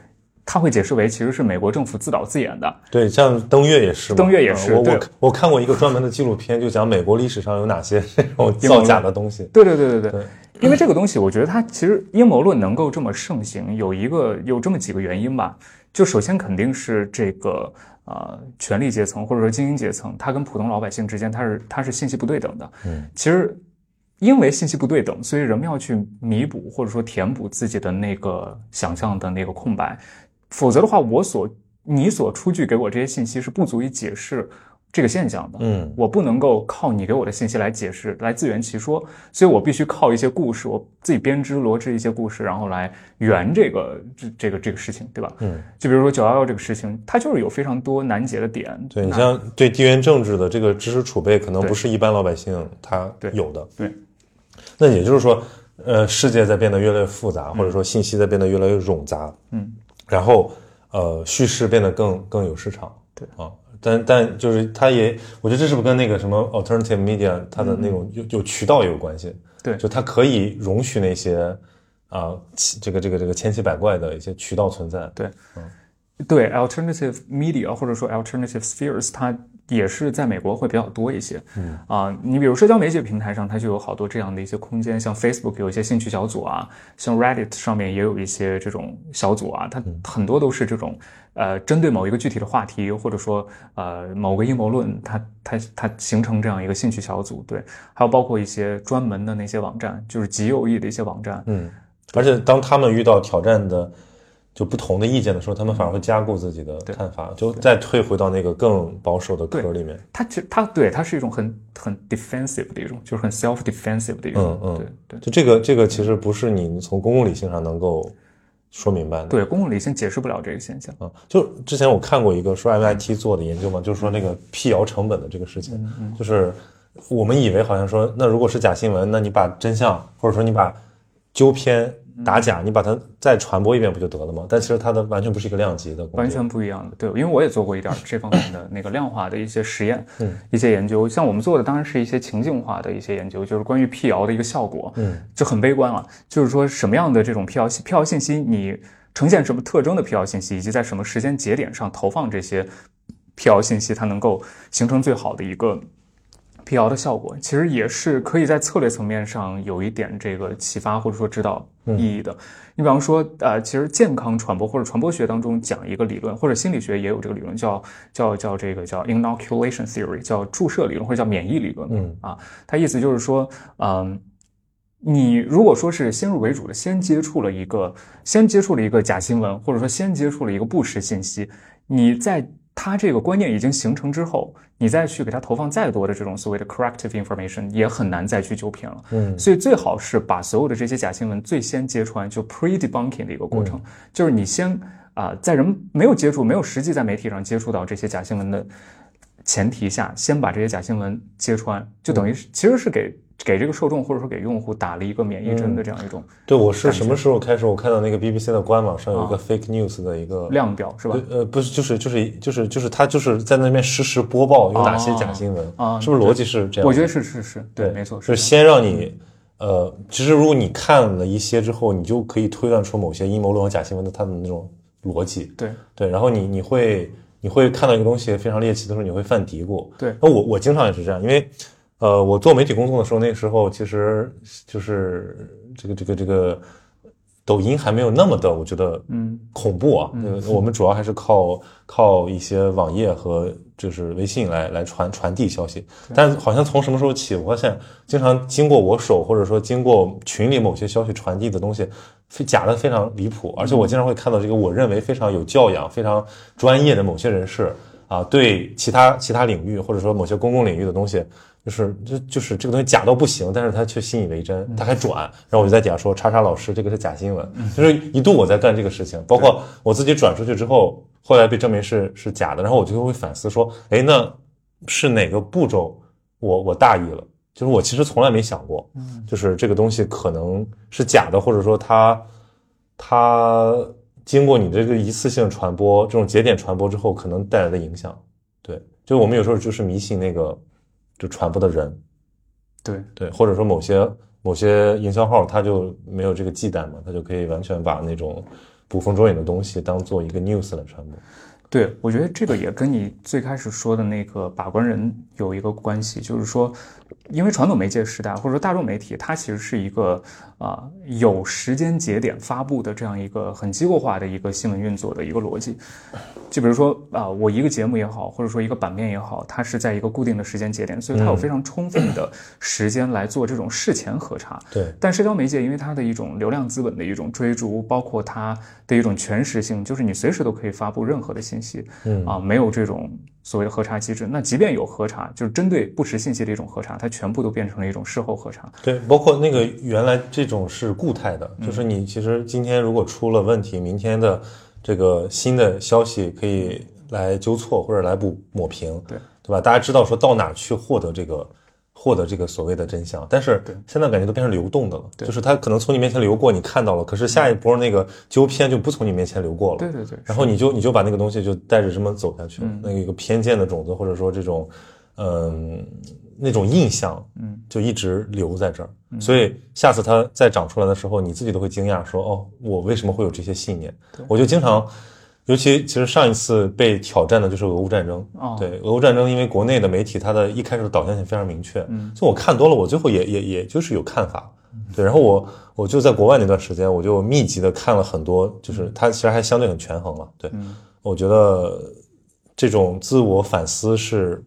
他会解释为其实是美国政府自导自演的。对，像登月也是，登月也是。我我我看过一个专门的纪录片，就讲美国历史上有哪些这种造假的东西。对对对对对，因为这个东西，我觉得它其实阴谋论能够这么盛行，有一个有这么几个原因吧。就首先肯定是这个呃权力阶层或者说精英阶层，他跟普通老百姓之间，他是他是信息不对等的。嗯，其实。因为信息不对等，所以人们要去弥补或者说填补自己的那个想象的那个空白，否则的话，我所你所出具给我这些信息是不足以解释这个现象的。嗯，我不能够靠你给我的信息来解释，来自圆其说，所以我必须靠一些故事，我自己编织罗织一些故事，然后来圆这个这这个这个事情，对吧？嗯，就比如说九幺幺这个事情，它就是有非常多难解的点。对你像对地缘政治的这个知识储备，可能不是一般老百姓他有的。对。那也就是说，呃，世界在变得越来越复杂，或者说信息在变得越来越冗杂，嗯，然后呃，叙事变得更更有市场，对。啊，但但就是它也，我觉得这是不是跟那个什么 alternative media 它的那种有有渠道也有关系？对，就它可以容许那些啊，这个这个这个千奇百怪的一些渠道存在，对，嗯，对 alternative media 或者说 alternative spheres 它。也是在美国会比较多一些，嗯。啊，你比如社交媒体平台上，它就有好多这样的一些空间，像 Facebook 有一些兴趣小组啊，像 Reddit 上面也有一些这种小组啊，它很多都是这种呃，针对某一个具体的话题，或者说呃某个阴谋论，它它它形成这样一个兴趣小组，对，还有包括一些专门的那些网站，就是极右翼的一些网站，嗯，而且当他们遇到挑战的。就不同的意见的时候，他们反而会加固自己的看法，就再退回到那个更保守的壳里面。它其实它对它是一种很很 defensive 的一种，就是很 self defensive 的一种。嗯嗯，对对。就这个这个其实不是你从公共理性上能够说明白的。对，公共理性解释不了这个现象。嗯，就之前我看过一个说 MIT 做的研究嘛，就是说那个辟谣成本的这个事情，就是我们以为好像说，那如果是假新闻，那你把真相或者说你把。纠偏打假，你把它再传播一遍不就得了吗？但其实它的完全不是一个量级的，完全不一样的。对，因为我也做过一点这方面的那个量化的一些实验，嗯，一些研究。像我们做的当然是一些情境化的一些研究，就是关于辟谣的一个效果，嗯，就很悲观了。就是说什么样的这种辟谣辟谣信息，你呈现什么特征的辟谣信息，以及在什么时间节点上投放这些辟谣信息，它能够形成最好的一个。辟谣的效果其实也是可以在策略层面上有一点这个启发或者说指导意义的。你比方说，呃，其实健康传播或者传播学当中讲一个理论，或者心理学也有这个理论，叫叫叫这个叫 inoculation theory，叫注射理论或者叫免疫理论。嗯啊，它意思就是说，嗯，你如果说是先入为主的，先接触了一个，先接触了一个假新闻，或者说先接触了一个不实信息，你在它这个观念已经形成之后，你再去给它投放再多的这种所谓的 corrective information，也很难再去纠偏了。嗯。所以最好是把所有的这些假新闻最先揭穿，就 pre debunking 的一个过程，就是你先啊、在人没有接触、没有实际在媒体上接触到这些假新闻的前提下，先把这些假新闻揭穿，就等于是其实是给给这个受众或者说给用户打了一个免疫针的这样一种对，我是什么时候开始？我看到那个 BBC 的官网上有一个啊 fake news 的一个量表，是吧？呃，不是，就是就是就是就是他就是在那边实时播报有哪些假新闻啊是不是逻辑是这样？我觉得是是是，对，没错，是先让你呃，其实如果你看了一些之后，你就可以推断出某些阴谋论和假新闻的它的那种逻辑。对对，然后你你会你会看到一个东西非常猎奇的时候，你会犯嘀咕。对那我我经常也是这样，因为呃，我做媒体工作的时候，那个时候其实就是这个这个这个抖音还没有那么的，我觉得嗯恐怖啊。嗯我们主要还是靠靠一些网页和就是微信来来传传递消息。但好像从什么时候起，我发现经常经过我手，或者说经过群里某些消息传递的东西，非假的非常离谱，而且我经常会看到这个我认为非常有教养、非常专业的某些人士啊，对其他其他领域或者说某些公共领域的东西。就是就就是这个东西假到不行，但是他却信以为真，他还转，然后我就在底下说叉叉老师这个是假新闻，就是一度我在干这个事情，包括我自己转出去之后，后来被证明是是假的，然后我就会反思说，哎，那是哪个步骤我我大意了？就是我其实从来没想过，就是这个东西可能是假的，或者说它它经过你这个一次性传播这种节点传播之后，可能带来的影响，对，就我们有时候就是迷信那个就传播的人，对对，或者说某些某些营销号他就没有这个忌惮嘛，他就可以完全把那种捕风捉影的东西当做一个 news 来传播。对，我觉得这个也跟你最开始说的那个把关人有一个关系，就是说，因为传统媒介时代或者说大众媒体，它其实是一个啊、有时间节点发布的这样一个很机构化的一个新闻运作的一个逻辑。就比如说啊、我一个节目也好，或者说一个版面也好，它是在一个固定的时间节点，所以它有非常充分的时间来做这种事前核查。对，但社交媒介因为它的一种流量资本的一种追逐，包括它的一种全时性，就是你随时都可以发布任何的信息，嗯啊，没有这种所谓的核查机制。那即便有核查，就是针对不实信息的一种核查，它全部都变成了一种事后核查。对，包括那个原来这种是固态的，嗯就是你其实今天如果出了问题，明天的这个新的消息可以来纠错或者来补抹平，对对吧？大家知道说到哪儿去获得这个获得这个所谓的真相，但是对现在感觉都变成流动的了，对就是它可能从你面前流过，你看到了，可是下一波那个纠偏就不从你面前流过了，对对对，然后你就你就把那个东西就带着这么走下去，嗯那个一个偏见的种子，或者说这种，嗯、那种印象，嗯，就一直留在这儿。所以下次它再长出来的时候，你自己都会惊讶，说哦，我为什么会有这些信念？我就经常，尤其其实上一次被挑战的就是俄乌战争。哦对，俄乌战争，因为国内的媒体它的一开始的导向性非常明确，嗯，所以我看多了，我最后也也也就是有看法。对，然后我我就在国外那段时间，我就密集的看了很多，就是它其实还相对很权衡了。对，我觉得这种自我反思是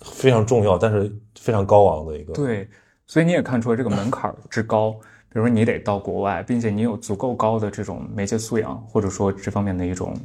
非常重要，但是非常高昂的一个。对，所以你也看出来这个门槛儿之高。比如说你得到国外，并且你有足够高的这种媒介素养，或者说这方面的一种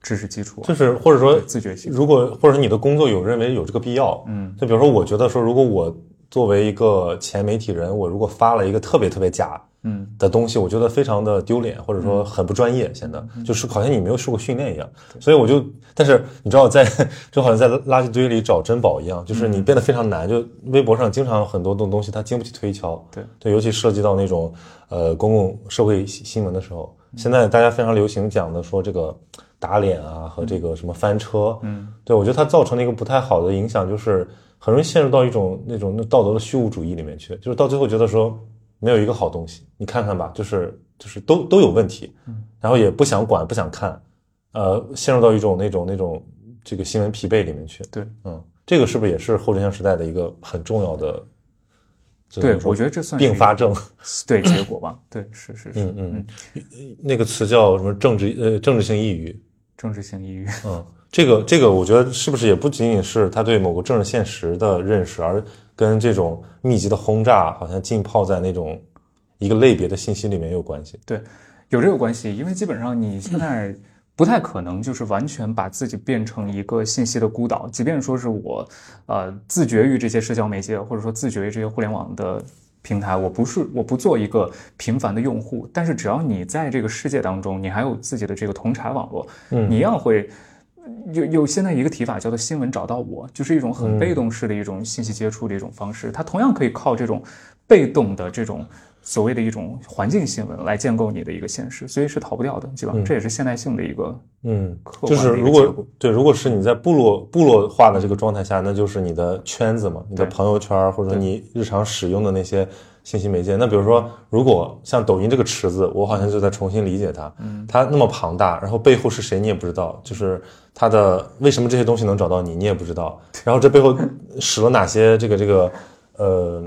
知识基础啊，就是或者说自觉性。如果或者说你的工作有认为有这个必要，嗯，就比如说我觉得说，如果我作为一个前媒体人，我如果发了一个特别特别假嗯。的东西，我觉得非常的丢脸，或者说很不专业，显得就是好像你没有受过训练一样。所以我就，但是你知道在，就好像在垃圾堆里找珍宝一样，就是你变得非常难。就微博上经常有很多的东西，它经不起推敲。对。对，尤其涉及到那种呃公共社会新新闻的时候，现在大家非常流行讲的说这个打脸啊和这个什么翻车，嗯，对我觉得它造成了一个不太好的影响，就是很容易陷入到一种那种道德的虚无主义里面去，就是到最后觉得说没有一个好东西，你看看吧，就是就是都都有问题，然后也不想管不想看，呃，陷入到一种那种那种这个新闻疲惫里面去，对。嗯，这个是不是也是后真相时代的一个很重要的？对，我觉得这算并发症。对结果吧，对，是是是，嗯。嗯，那个词叫什么？政治呃政治性抑郁，政治性抑郁，嗯，这个这个我觉得是不是也不仅仅是他对某个政治现实的认识，而跟这种密集的轰炸，好像浸泡在那种一个类别的信息里面有关系。对，有这个关系，因为基本上你现在不太可能就是完全把自己变成一个信息的孤岛，即便说是我，呃，自觉于这些社交媒介，或者说自觉于这些互联网的平台，我不是我不做一个平凡的用户，但是只要你在这个世界当中，你还有自己的这个同柴网络，嗯你一样会。有有现在一个提法叫做新闻找到我，就是一种很被动式的一种信息接触的一种方式，它同样可以靠这种被动的这种所谓的一种环境新闻来建构你的一个现实，所以是逃不掉的，对吧？这也是现代性的一个嗯，就是如果果。对，如果是你在部落部落化的这个状态下，那就是你的圈子嘛，你的朋友圈或者说你日常使用的那些信息媒介。那比如说，如果像抖音这个池子，我好像就在重新理解它，嗯，它那么庞大，然后背后是谁你也不知道，就是它的为什么这些东西能找到你，你也不知道，然后这背后使了哪些这个这个呃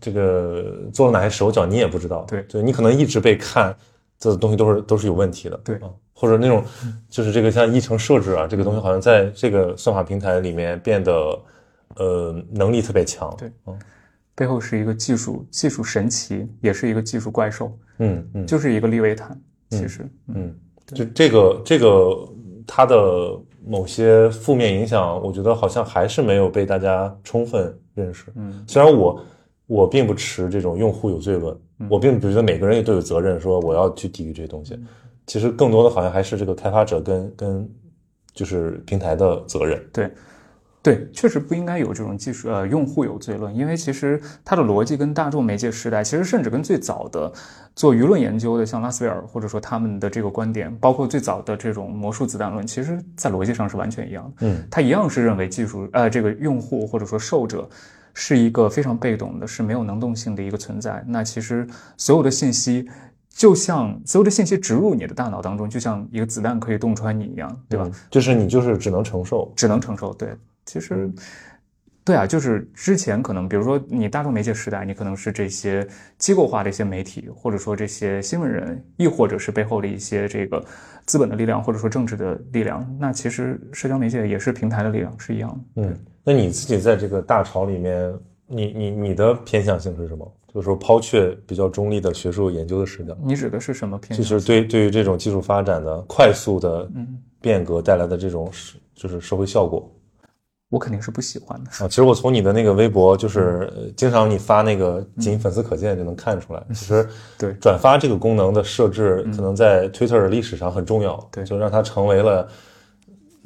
这个做了哪些手脚，你也不知道，对。对你可能一直被看。这东西都是都是有问题的，对。啊或者那种就是这个像议程设置啊，这个东西好像在这个算法平台里面变得呃能力特别强，对嗯背后是一个技术技术神奇，也是一个技术怪兽，嗯嗯就是一个利维坦。其实，嗯，就这个这个它的某些负面影响，我觉得好像还是没有被大家充分认识。嗯，虽然我我并不持这种用户有罪论，我并不觉得每个人也都有责任说我要去抵御这些东西。其实更多的好像还是这个开发者跟跟就是平台的责任。对，对，确实不应该有这种技术呃用户有罪论，因为其实它的逻辑跟大众媒介时代，其实甚至跟最早的做舆论研究的像拉斯维尔或者说他们的这个观点，包括最早的这种魔术子弹论，其实在逻辑上是完全一样的。嗯，他一样是认为技术呃这个用户或者说受者。是一个非常被动的，是没有能动性的一个存在。那其实所有的信息，就像所有的信息植入你的大脑当中，就像一个子弹可以洞穿你一样，对吧？嗯就是你就是只能承受。只能承受。对，其实，对啊，就是之前可能，比如说你大众媒介时代，你可能是这些机构化的一些媒体，或者说这些新闻人，亦或者是背后的一些这个资本的力量，或者说政治的力量。那其实社交媒介也是平台的力量，是一样的。嗯，那你自己在这个大潮里面，你你你的偏向性是什么？就是说抛却比较中立的学术研究的视角，你指的是什么偏向就向？是对对于这种技术发展的快速的嗯，变革带来的这种是就是社会效果我肯定是不喜欢的。啊。其实我从你的那个微博，就是呃经常你发那个仅粉丝可见就能看出来，其实对转发这个功能的设置，可能在 Twitter 的历史上很重要，对就让它成为了。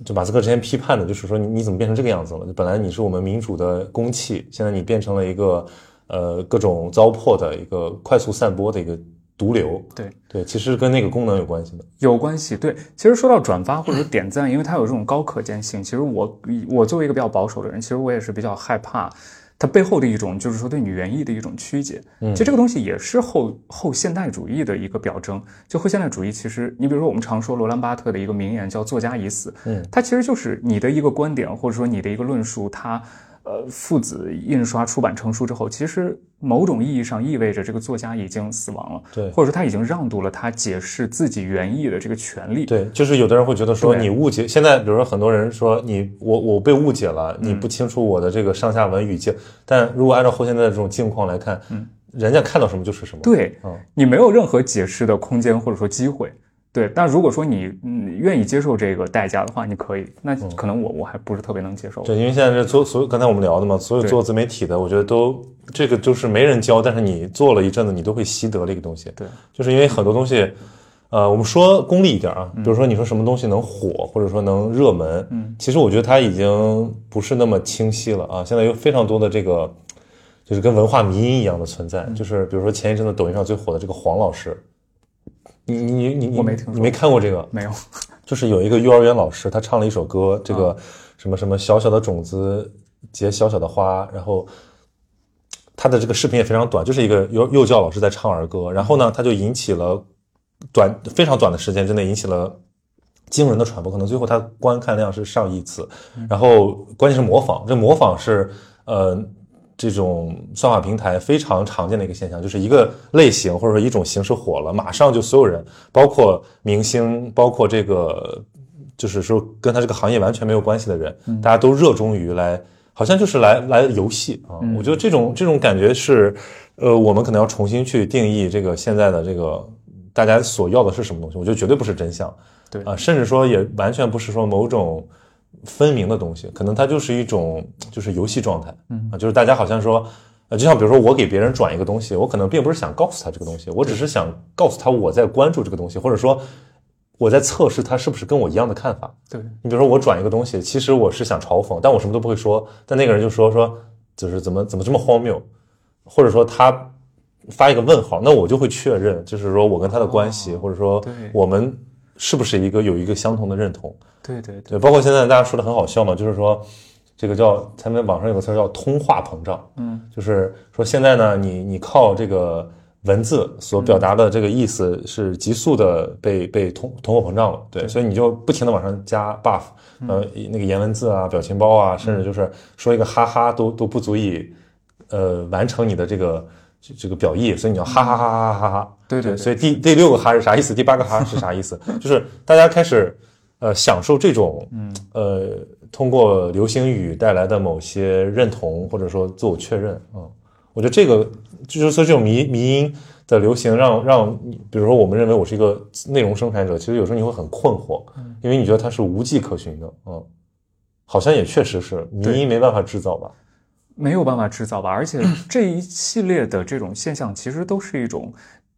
就马斯克之前批判的，就是说你你怎么变成这个样子了？本来你是我们民主的公器，现在你变成了一个呃各种糟粕的一个快速散播的一个毒瘤。对对，其实跟那个功能有关系的。有关系，对。其实说到转发或者说点赞，因为它有这种高可见性，其实我我作为一个比较保守的人，其实我也是比较害怕它背后的一种，就是说对你原意的一种曲解。嗯其实这个东西也是后后现代主义的一个表征。就后现代主义，其实你比如说我们常说罗兰巴特的一个名言叫“作家已死”，嗯，它其实就是你的一个观点或者说你的一个论述，它。呃，父子印刷出版成书之后，其实某种意义上意味着这个作家已经死亡了，对或者说他已经让渡了他解释自己原意的这个权利。对，就是有的人会觉得说你误解，现在比如说很多人说你我我被误解了，你不清楚我的这个上下文语境，但如果按照后现代的这种境况来看，嗯，人家看到什么就是什么。，对嗯你没有任何解释的空间或者说机会。对，但如果说你嗯愿意接受这个代价的话，你可以。那可能我我还不是特别能接受。对，因为现在是做所有刚才我们聊的嘛，所有做自媒体的，我觉得都这个就是没人教，但是你做了一阵子，你都会习得的一个东西。对，就是因为很多东西，呃，我们说功利一点啊，比如说你说什么东西能火，或者说能热门，嗯，其实我觉得它已经不是那么清晰了啊。现在有非常多的这个，就是跟文化迷因一样的存在，就是比如说前一阵子抖音上最火的这个黄老师。你你你你我没听，你没看过这个？没有，就是有一个幼儿园老师，他唱了一首歌，这个什么什么小小的种子结小小的花，然后他的这个视频也非常短，就是一个幼幼教老师在唱儿歌，然后呢，他就引起了短非常短的时间之内引起了惊人的传播，可能最后他观看量是上亿次，然后关键是模仿，这模仿是呃。这种算法平台非常常见的一个现象，就是一个类型或者说一种形式火了，马上就所有人，包括明星，包括这个，就是说跟他这个行业完全没有关系的人，大家都热衷于来，好像就是来来游戏啊。我觉得这种这种感觉是，呃，我们可能要重新去定义这个现在的这个大家所要的是什么东西。我觉得绝对不是真相，对啊，甚至说也完全不是说某种。分明的东西，可能它就是一种就是游戏状态，嗯。啊，就是大家好像说，呃，就像比如说我给别人转一个东西，我可能并不是想告诉他这个东西，我只是想告诉他我在关注这个东西，或者说我在测试他是不是跟我一样的看法。对。你比如说我转一个东西，其实我是想嘲讽，但我什么都不会说，但那个人就说说就是怎么怎么这么荒谬，或者说他发一个问号，那我就会确认，就是说我跟他的关系，或者说我们是不是一个有一个相同的认同。对对对，包括现在大家说的很好笑嘛，就是说，这个叫他们网上有个词叫通话膨胀，嗯，就是说现在呢，你你靠这个文字所表达的这个意思是急速的被被通通货膨胀了，对，所以你就不停的往上加 buff，呃，那个颜文字啊、表情包啊，甚至就是说一个哈哈都都不足以呃完成你的这个这这个表意，所以你要哈哈哈哈哈哈哈，对对，所以第第六个哈是啥意思？第八个哈是啥意思？就是大家开始。呃，享受这种，嗯，呃，通过流行语带来的某些认同，或者说自我确认，嗯，我觉得这个就是说这种迷迷音的流行，让让，比如说我们认为我是一个内容生产者，其实有时候你会很困惑，因为你觉得它是无迹可寻的，嗯，好像也确实是迷音没办法制造吧，没有办法制造吧，而且 这一系列的这种现象其实都是一种。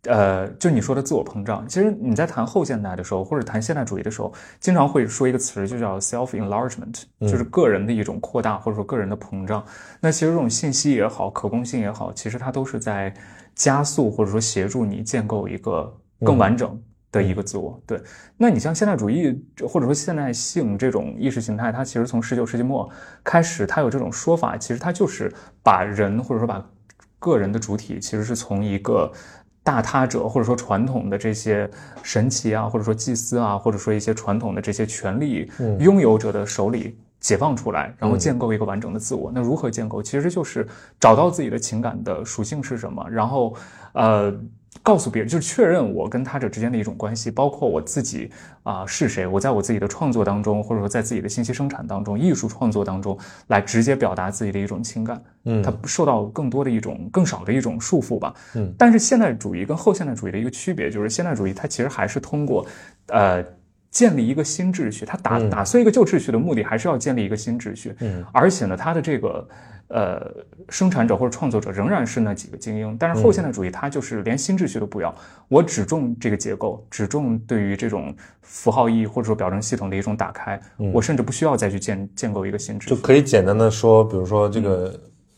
呃，就你说的自我膨胀，其实你在谈后现代的时候，或者谈现代主义的时候，经常会说一个词，就叫 self enlargement，就是个人的一种扩大，或者说个人的膨胀。那其实这种信息也好，可供性也好，其实它都是在加速或者说协助你建构一个更完整的一个自我。对，那你像现代主义或者说现代性这种意识形态，它其实从十九世纪末开始，它有这种说法，其实它就是把人或者说把个人的主体，其实是从一个。大他者，或者说传统的这些神奇啊，或者说祭司啊，或者说一些传统的这些权力拥有者的手里解放出来，然后建构一个完整的自我。那如何建构？其实就是找到自己的情感的属性是什么，然后，呃。告诉别人，就是确认我跟他者之间的一种关系，包括我自己啊是谁，我在我自己的创作当中，或者说在自己的信息生产当中、艺术创作当中，来直接表达自己的一种情感。嗯，它受到更多的一种更少的一种束缚吧。嗯，但是现代主义跟后现代主义的一个区别就是，现代主义它其实还是通过，呃，建立一个新秩序，它打打碎一个旧秩序的目的，还是要建立一个新秩序。嗯，而且呢，它的这个。呃，生产者或者创作者仍然是那几个精英，但是后现代主义它就是连新秩序都不要，我只重这个结构，只重对于这种符号意义或者说表征系统的一种打开，我甚至不需要再去建建构一个新秩序，就可以简单的说，比如说这个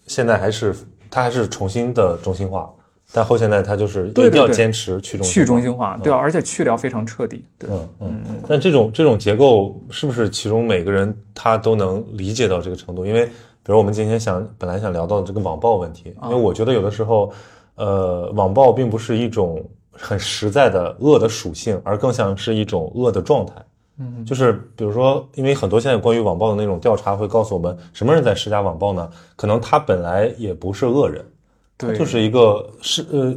现在还是它还是重新的中心化，但后现代它就是一定要坚持去中去中心化，对，而且去掉非常彻底，对，嗯嗯嗯。但这种这种结构是不是其中每个人他都能理解到这个程度？因为。比如我们今天想本来想聊到这个网暴问题，因为我觉得有的时候，呃，网暴并不是一种很实在的恶的属性，而更像是一种恶的状态。嗯，就是比如说，因为很多现在关于网暴的那种调查会告诉我们，什么人在施加网暴呢？可能他本来也不是恶人，对，就是一个是呃。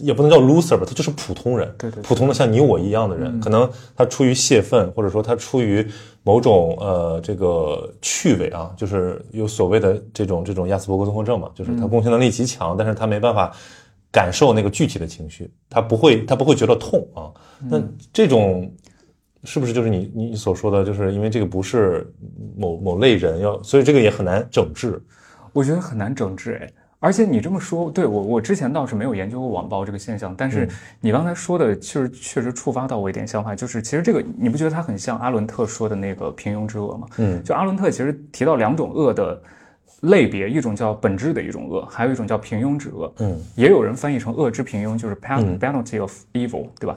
也不能叫 loser 吧，他就是普通人，对对，普通的像你我一样的人，可能他出于泄愤，或者说他出于某种呃这个趣味啊，就是有所谓的这种这种亚斯伯格综合症嘛，就是他共情能力极强，但是他没办法感受那个具体的情绪，他不会他不会觉得痛啊。那这种是不是就是你你所说的，就是因为这个不是某某类人要，所以这个也很难整治。我觉得很难整治哎。而且你这么说，对我我之前倒是没有研究过网暴这个现象，但是你刚才说的，确实确实触发到我一点想法，就是其实这个你不觉得它很像阿伦特说的那个平庸之恶吗？嗯，就阿伦特其实提到两种恶的类别，一种叫本质的一种恶，还有一种叫平庸之恶。嗯，也有人翻译成恶之平庸，就是 penalty of evil，对吧？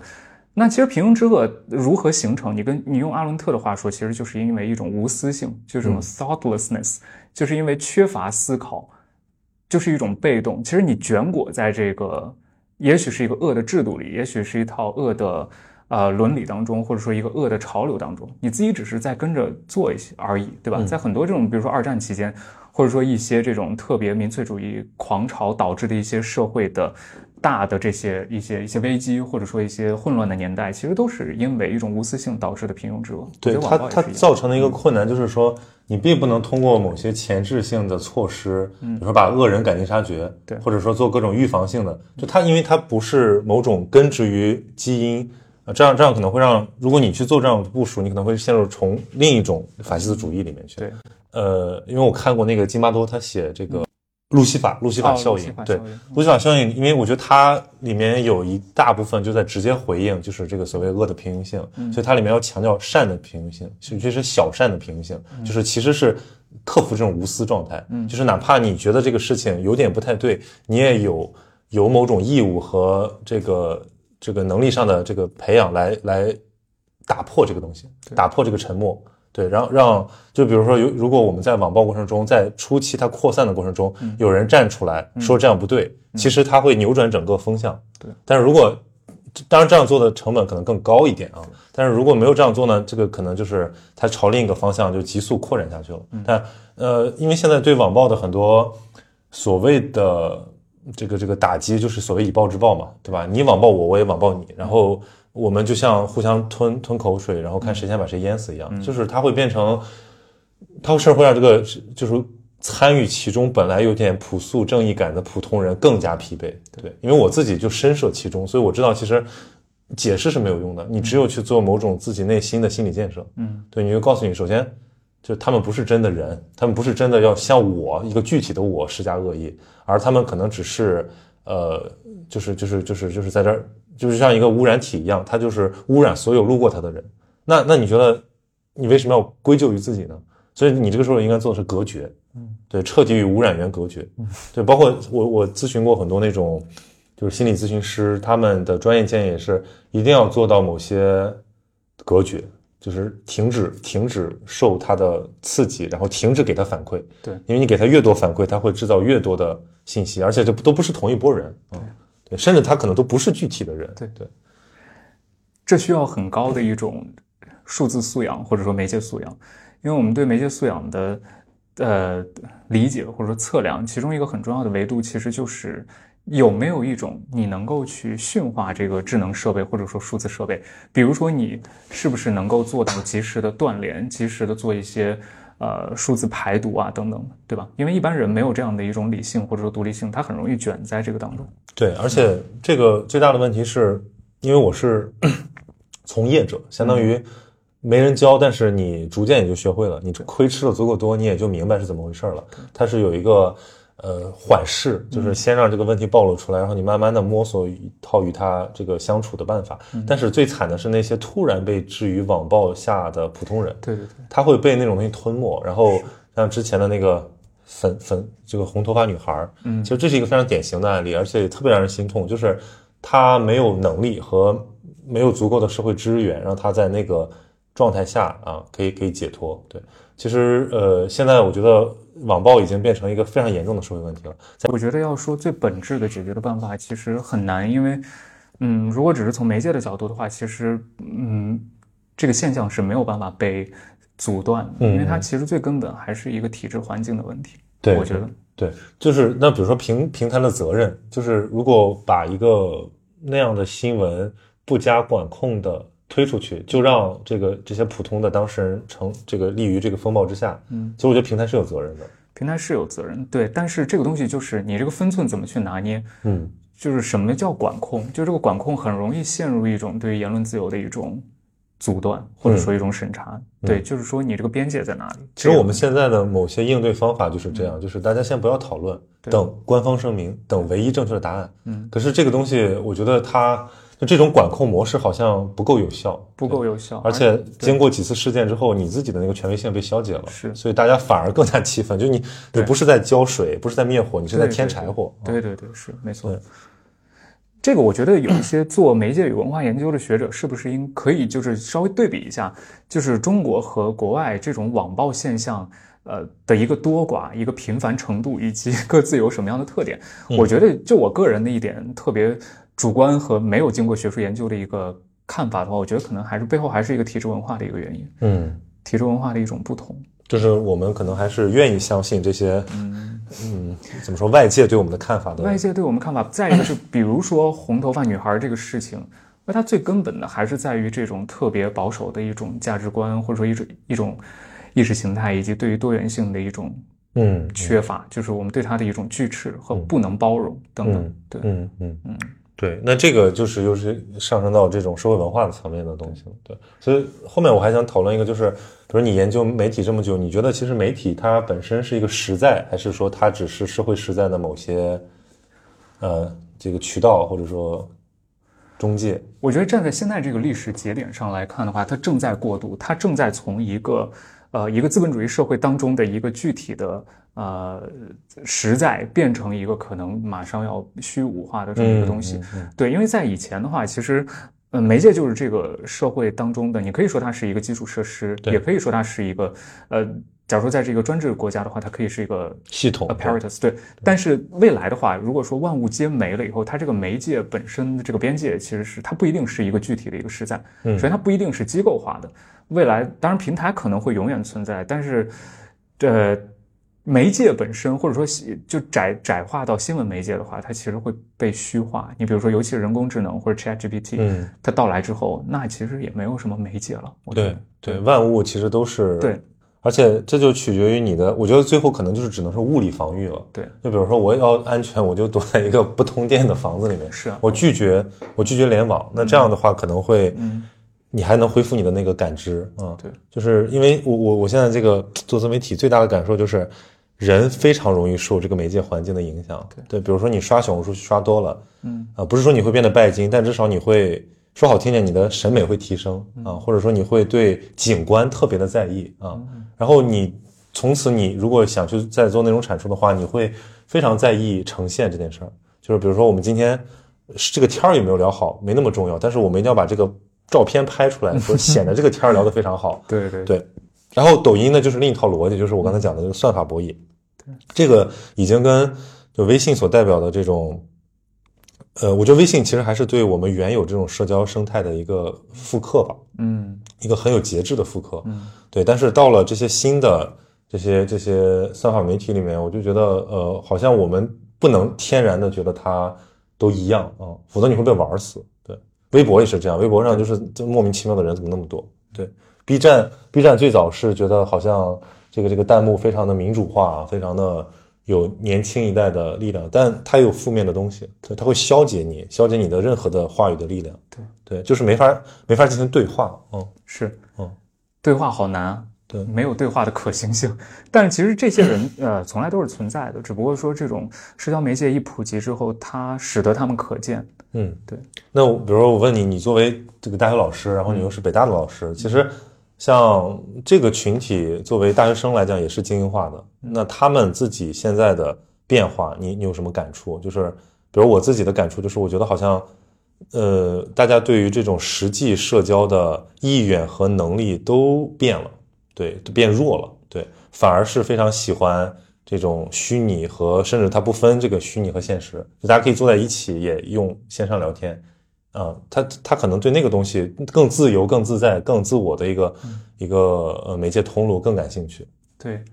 那其实平庸之恶如何形成？你跟你用阿伦特的话说，其实就是因为一种无私性，就是这种 thoughtlessness，就是因为缺乏思考。就是一种被动，其实你卷裹在这个，也许是一个恶的制度里，也许是一套恶的呃伦理当中，或者说一个恶的潮流当中，你自己只是在跟着做一些而已，对吧？在很多这种，比如说二战期间，或者说一些这种特别民粹主义狂潮导致的一些社会的。大的这些一些一些危机，或者说一些混乱的年代，其实都是因为一种无私性导致的平庸之恶。对它，它造成的一个困难就是说，你并不能通过某些前置性的措施，比如说把恶人赶尽杀绝，对，或者说做各种预防性的，就它，因为它不是某种根植于基因啊，这样这样可能会让，如果你去做这样的部署，你可能会陷入从另一种法西斯主义里面去。对，呃，因为我看过那个金巴多，他写这个。路西法，路西法效应，对，路西法效应，因为我觉得它里面有一大部分就在直接回应，就是这个所谓恶的平衡性，所以它里面要强调善的平衡性，尤其是小善的平衡性，就是其实是克服这种无私状态，就是哪怕你觉得这个事情有点不太对，你也有有某种义务和这个这个能力上的这个培养来来打破这个东西，打破这个沉默。对，然后让就比如说，有如果我们在网暴过程中，在初期它扩散的过程中，有人站出来说这样不对，其实它会扭转整个风向。对，但是如果当然这样做的成本可能更高一点啊，但是如果没有这样做呢，这个可能就是它朝另一个方向就急速扩展下去了。但呃，因为现在对网暴的很多所谓的这个这个打击，就是所谓以暴制暴嘛，对吧？你网暴我，我也网暴你，然后。我们就像互相吞吞口水，然后看谁先把谁淹死一样，就是它会变成，它甚至会让这个就是参与其中本来有点朴素正义感的普通人更加疲惫。对，因为我自己就深涉其中，所以我知道其实解释是没有用的，你只有去做某种自己内心的心理建设。嗯，对，你就告诉你，首先就他们不是真的人，他们不是真的要向我一个具体的我施加恶意，而他们可能只是呃，就是就是就是就是在这儿。就是像一个污染体一样，他就是污染所有路过他的人。那那你觉得，你为什么要归咎于自己呢？所以你这个时候应该做的是隔绝，嗯，对，彻底与污染源隔绝。嗯对，包括我我咨询过很多那种，就是心理咨询师，他们的专业建议也是一定要做到某些隔绝，就是停止停止受他的刺激，然后停止给他反馈。对，因为你给他越多反馈，他会制造越多的信息，而且这都不是同一波人啊。甚至他可能都不是具体的人，对对，这需要很高的一种数字素养或者说媒介素养，因为我们对媒介素养的呃理解或者说测量，其中一个很重要的维度其实就是有没有一种你能够去驯化这个智能设备或者说数字设备，比如说你是不是能够做到及时的断联，及时的做一些。呃，数字排毒啊，等等，对吧？因为一般人没有这样的一种理性或者说独立性，他很容易卷在这个当中。对，而且这个最大的问题是，因为我是 从业者，相当于没人教，但是你逐渐也就学会了，你亏吃的足够多，你也就明白是怎么回事了。它是有一个。呃，缓释就是先让这个问题暴露出来，然后你慢慢的摸索一套与他这个相处的办法。但是最惨的是那些突然被置于网暴下的普通人，对对对，他会被那种东西吞没。然后像之前的那个粉粉这个红头发女孩，嗯，其实这是一个非常典型的案例，而且也特别让人心痛，就是他没有能力和没有足够的社会支援，让他在那个状态下啊，可以可以解脱。对，其实呃，现在我觉得。网暴已经变成一个非常严重的社会问题了。我觉得要说最本质的解决的办法，其实很难，因为，嗯，如果只是从媒介的角度的话，其实，嗯，这个现象是没有办法被阻断的，因为它其实最根本还是一个体制环境的问题。对，我觉得，对，就是那比如说平平台的责任，就是如果把一个那样的新闻不加管控的。推出去就让这个这些普通的当事人成这个立于这个风暴之下，嗯，所以我觉得平台是有责任的，平台是有责任，对，但是这个东西就是你这个分寸怎么去拿捏，嗯，就是什么叫管控？就这个管控很容易陷入一种对于言论自由的一种阻断，或者说一种审查。对，就是说你这个边界在哪里？其实我们现在的某些应对方法就是这样，就是大家先不要讨论，等官方声明，等唯一正确的答案。嗯，可是这个东西，我觉得它就这种管控模式好像不够有效，不够有效，而且经过几次事件之后，你自己的那个权威性被消解了，是，所以大家反而更加气愤，就你你不是在浇水，不是在灭火，你是在添柴火。对对对，是没错。这个我觉得有一些做媒介与文化研究的学者，是不是应可以就是稍微对比一下，就是中国和国外这种网暴现象，呃的一个多寡、一个频繁程度，以及各自有什么样的特点？我觉得就我个人的一点特别主观和没有经过学术研究的一个看法的话，我觉得可能还是背后还是一个体制文化的一个原因。嗯，体制文化的一种不同，就是我们可能还是愿意相信这些。嗯，怎么说？外界对我们的看法的？外界对我们看法，再一个是，比如说红头发女孩这个事情，那它最根本的还是在于这种特别保守的一种价值观，或者说一种一种意识形态，以及对于多元性的一种嗯缺乏，就是我们对它的一种拒斥和不能包容等等。对，嗯嗯嗯，对。那这个就是又是上升到这种社会文化的层面的东西了。对，所以后面我还想讨论一个，就是。比如你研究媒体这么久，你觉得其实媒体它本身是一个实在，还是说它只是社会实在的某些，呃，这个渠道或者说中介？我觉得站在现在这个历史节点上来看的话，它正在过渡，它正在从一个呃一个资本主义社会当中的一个具体的呃实在，变成一个可能马上要虚无化的这么一个东西。对，因为在以前的话，其实。嗯，媒介就是这个社会当中的，你可以说它是一个基础设施，也可以说它是一个，呃，假如说在这个专制国家的话，它可以是一个系统 apparatus。对，但是未来的话，如果说万物皆没了以后，它这个媒介本身的这个边界其实是它不一定是一个具体的一个实在，所以它不一定是机构化的。未来当然平台可能会永远存在，但是，呃。媒介本身，或者说就窄窄化到新闻媒介的话，它其实会被虚化。你比如说，尤其是人工智能或者 ChatGPT，嗯，它到来之后，那其实也没有什么媒介了。对对，万物其实都是对，而且这就取决于你的。我觉得最后可能就是只能是物理防御了。对，就比如说我要安全，我就躲在一个不通电的房子里面。是啊，我拒绝我拒绝联网。那这样的话可能会，嗯，你还能恢复你的那个感知啊。对，就是因为我我我现在这个做自媒体最大的感受就是。人非常容易受这个媒介环境的影响，对，比如说你刷小红书刷多了，嗯。啊，不是说你会变得拜金，但至少你会说好听点，你的审美会提升啊，或者说你会对景观特别的在意啊，然后你从此你如果想去再做内容产出的话，你会非常在意呈现这件事儿，就是比如说我们今天这个天儿有没有聊好没那么重要，但是我们一定要把这个照片拍出来，说显得这个天儿聊得非常好，对对。对，然后抖音呢就是另一套逻辑，就是我刚才讲的这个算法博弈。对。这个已经跟就微信所代表的这种，呃，我觉得微信其实还是对我们原有这种社交生态的一个复刻吧，嗯，一个很有节制的复刻，嗯，对。但是到了这些新的这些这些算法媒体里面，我就觉得，呃，好像我们不能天然的觉得它都一样啊，否则你会被玩死。对，微博也是这样，微博上就是这莫名其妙的人怎么那么多？对，B 站 B 站最早是觉得好像。这个这个弹幕非常的民主化，非常的有年轻一代的力量，但它也有负面的东西，它它会消解你，消解你的任何的话语的力量。对对，就是没法没法进行对话。嗯，是，嗯，对话好难，对，没有对话的可行性。但是其实这些人 呃从来都是存在的，只不过说这种社交媒介一普及之后，它使得他们可见。嗯，对。那比如说我问你，你作为这个大学老师，然后你又是北大的老师，其实。像这个群体作为大学生来讲也是精英化的，那他们自己现在的变化，你你有什么感触？就是比如我自己的感触，就是我觉得好像，呃，大家对于这种实际社交的意愿和能力都变了，对，都变弱了，对，反而是非常喜欢这种虚拟和甚至它不分这个虚拟和现实，就大家可以坐在一起也用线上聊天。啊，他他可能对那个东西更自由、更自在、更自我的一个一个呃媒介通路更感兴趣。对，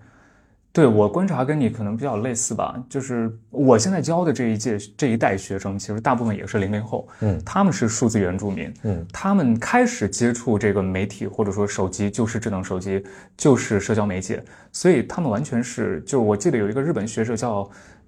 对我观察跟你可能比较类似吧，就是我现在教的这一届这一代学生，其实大部分也是零零后，嗯，他们是数字原住民，嗯，他们开始接触这个媒体或者说手机，就是智能手机，就是社交媒介，所以他们完全是，就我记得有一个日本学者叫。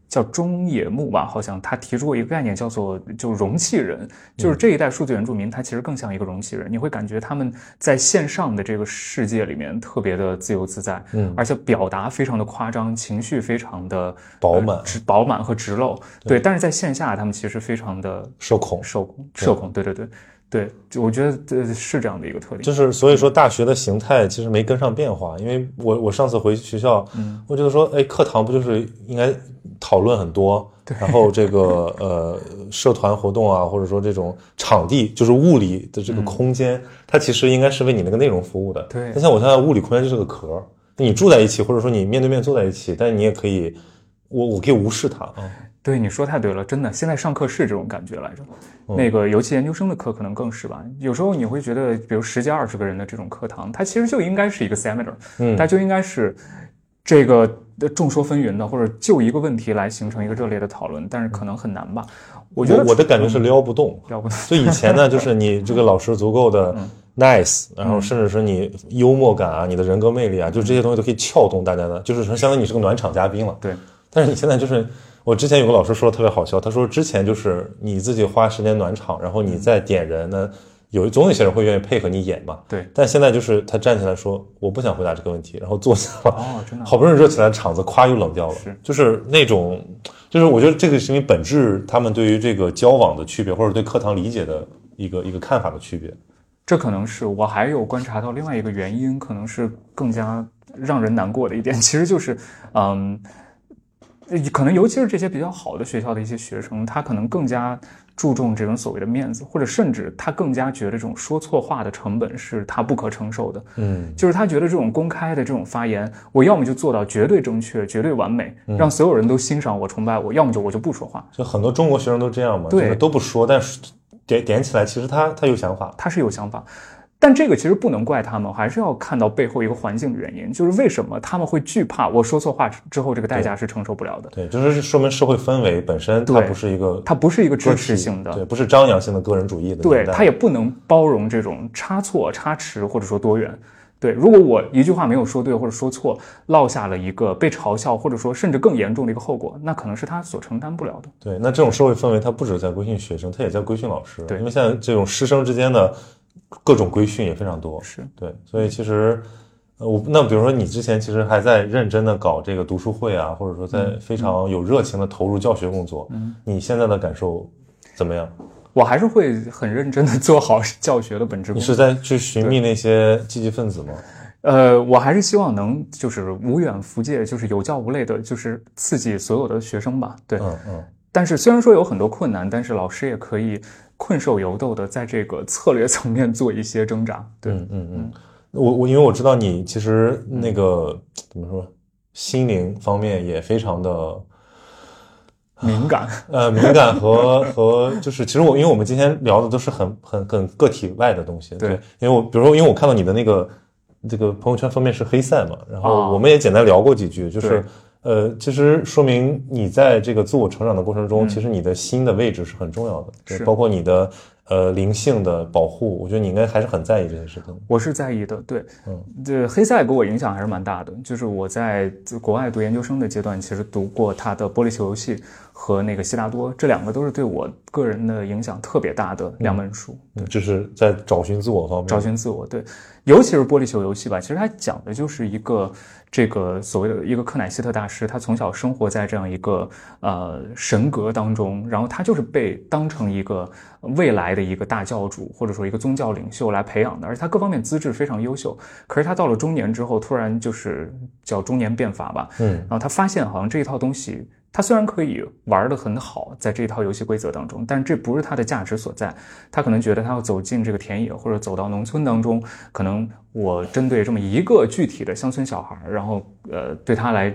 叫中野木吧，好像他提出过一个概念，叫做就容器人，就是这一代数字原住民，他其实更像一个容器人。你会感觉他们在线上的这个世界里面特别的自由自在，嗯而且表达非常的夸张，情绪非常的饱满饱满和直露。对，但是在线下他们其实非常的受恐。社恐，社恐，对对对对，就我觉得这是这样的一个特点。就是所以说，大学的形态其实没跟上变化，因为我我上次回学校，嗯，我觉得说，哎，课堂不就是应该讨论很多，然后这个呃社团活动啊，或者说这种场地，就是物理的这个空间，它其实应该是为你那个内容服务的。对那像我现在物理空间就是个壳，你住在一起，或者说你面对面坐在一起，但你也可以，我我可以无视它啊。对，你说太对了，真的，现在上课是这种感觉来着。嗯那个，尤其研究生的课可能更是吧。有时候你会觉得，比如十几二十个人的这种课堂，它其实就应该是一个 seminar，嗯它就应该是这个呃众说纷纭的，或者就一个问题来形成一个热烈的讨论，但是可能很难吧。我觉得我的感觉是撩不动，撩不动就以前呢，就是你这个老师足够的 嗯 nice，然后甚至是你幽默感啊，你的人格魅力啊，就这些东西都可以撬动大家的，就是说相当于你是个暖场嘉宾了。对，但是你现在就是，我之前有个老师说的特别好笑，他说之前就是你自己花时间暖场，然后你再点人呢，有总有一些人会愿意配合你演嘛。对，但现在就是他站起来说我不想回答这个问题，然后坐下了。哦，真的好不容易热起来的场子，咵又冷掉了。是就是那种，就是我觉得这个是因为本质他们对于这个交往的区别，或者对课堂理解的一个一个看法的区别。这可能是我还有观察到另外一个原因，可能是更加让人难过的一点，其实就是，嗯，呃可能尤其是这些比较好的学校的一些学生，他可能更加注重这种所谓的面子，或者甚至他更加觉得这种说错话的成本是他不可承受的。嗯，就是他觉得这种公开的这种发言，我要么就做到绝对正确、绝对完美，让所有人都欣赏我、崇拜我；要么就我就不说话。就很多中国学生都这样嘛，对就是都不说，但是点点起来，其实他他有想法。他是有想法，但这个其实不能怪他们，还是要看到背后一个环境的原因，就是为什么他们会惧怕我说错话之后，这个代价是承受不了的。对，就是说明社会氛围本身它不是一个它不是一个支持性的，对，不是张扬性的个人主义的对年代。它也不能包容这种差错、差池或者说多元。对，如果我一句话没有说对或者说错，落下了一个被嘲笑或者说甚至更严重的一个后果，那可能是他所承担不了的。对，那这种社会氛围，它不止在规训学生，它也在规训老师。对因为现在这种师生之间的各种规训也非常多。是对，所以其实，呃，我那比如说你之前其实还在认真的搞这个读书会啊，或者说在非常有热情的投入教学工作，嗯，你现在的感受怎么样？我还是会很认真的做好教学的本质工作。你是在去寻觅那些积极分子吗？呃，我还是希望能就是无远弗届，就是有教无类的，就是刺激所有的学生吧。对，嗯嗯，但是虽然说有很多困难，但是老师也可以困兽犹斗的在这个策略层面做一些挣扎。对，嗯嗯嗯，我我因为我知道你其实那个怎么说，心灵方面也非常的敏感。呃敏感和和就是，其实我因为我们今天聊的都是很很很个体外的东西，对因为我比如说，因为我看到你的那个这个朋友圈封面是黑塞嘛，然后哦我们也简单聊过几句，就是对呃，其实说明你在这个自我成长的过程中，嗯其实你的心的位置是很重要的，包括你的呃灵性的保护，我觉得你应该还是很在意这些事情。我是在意的，对，嗯，这黑塞给我影响还是蛮大的。就是我在国外读研究生的阶段，其实读过他的《玻璃球游戏》和那个《悉达多》，这两个都是对我个人的影响特别大的两本书。就是在找寻自我方面，找寻自我，对，尤其是玻璃球游戏吧，其实它讲的就是一个这个所谓的一个克乃希特大师，他从小生活在这样一个呃神格当中，然后他就是被当成一个未来的一个大教主或者说一个宗教领袖来培养的，而且他各方面资质非常优秀。可是他到了中年之后，突然就是叫中年变法吧，嗯然后他发现好像这一套东西，他虽然可以玩得很好，在这套游戏规则当中，但是这不是他的价值所在。他可能觉得他要走进这个田野或者走到农村当中，可能我针对这么一个具体的乡村小孩，然后呃对他来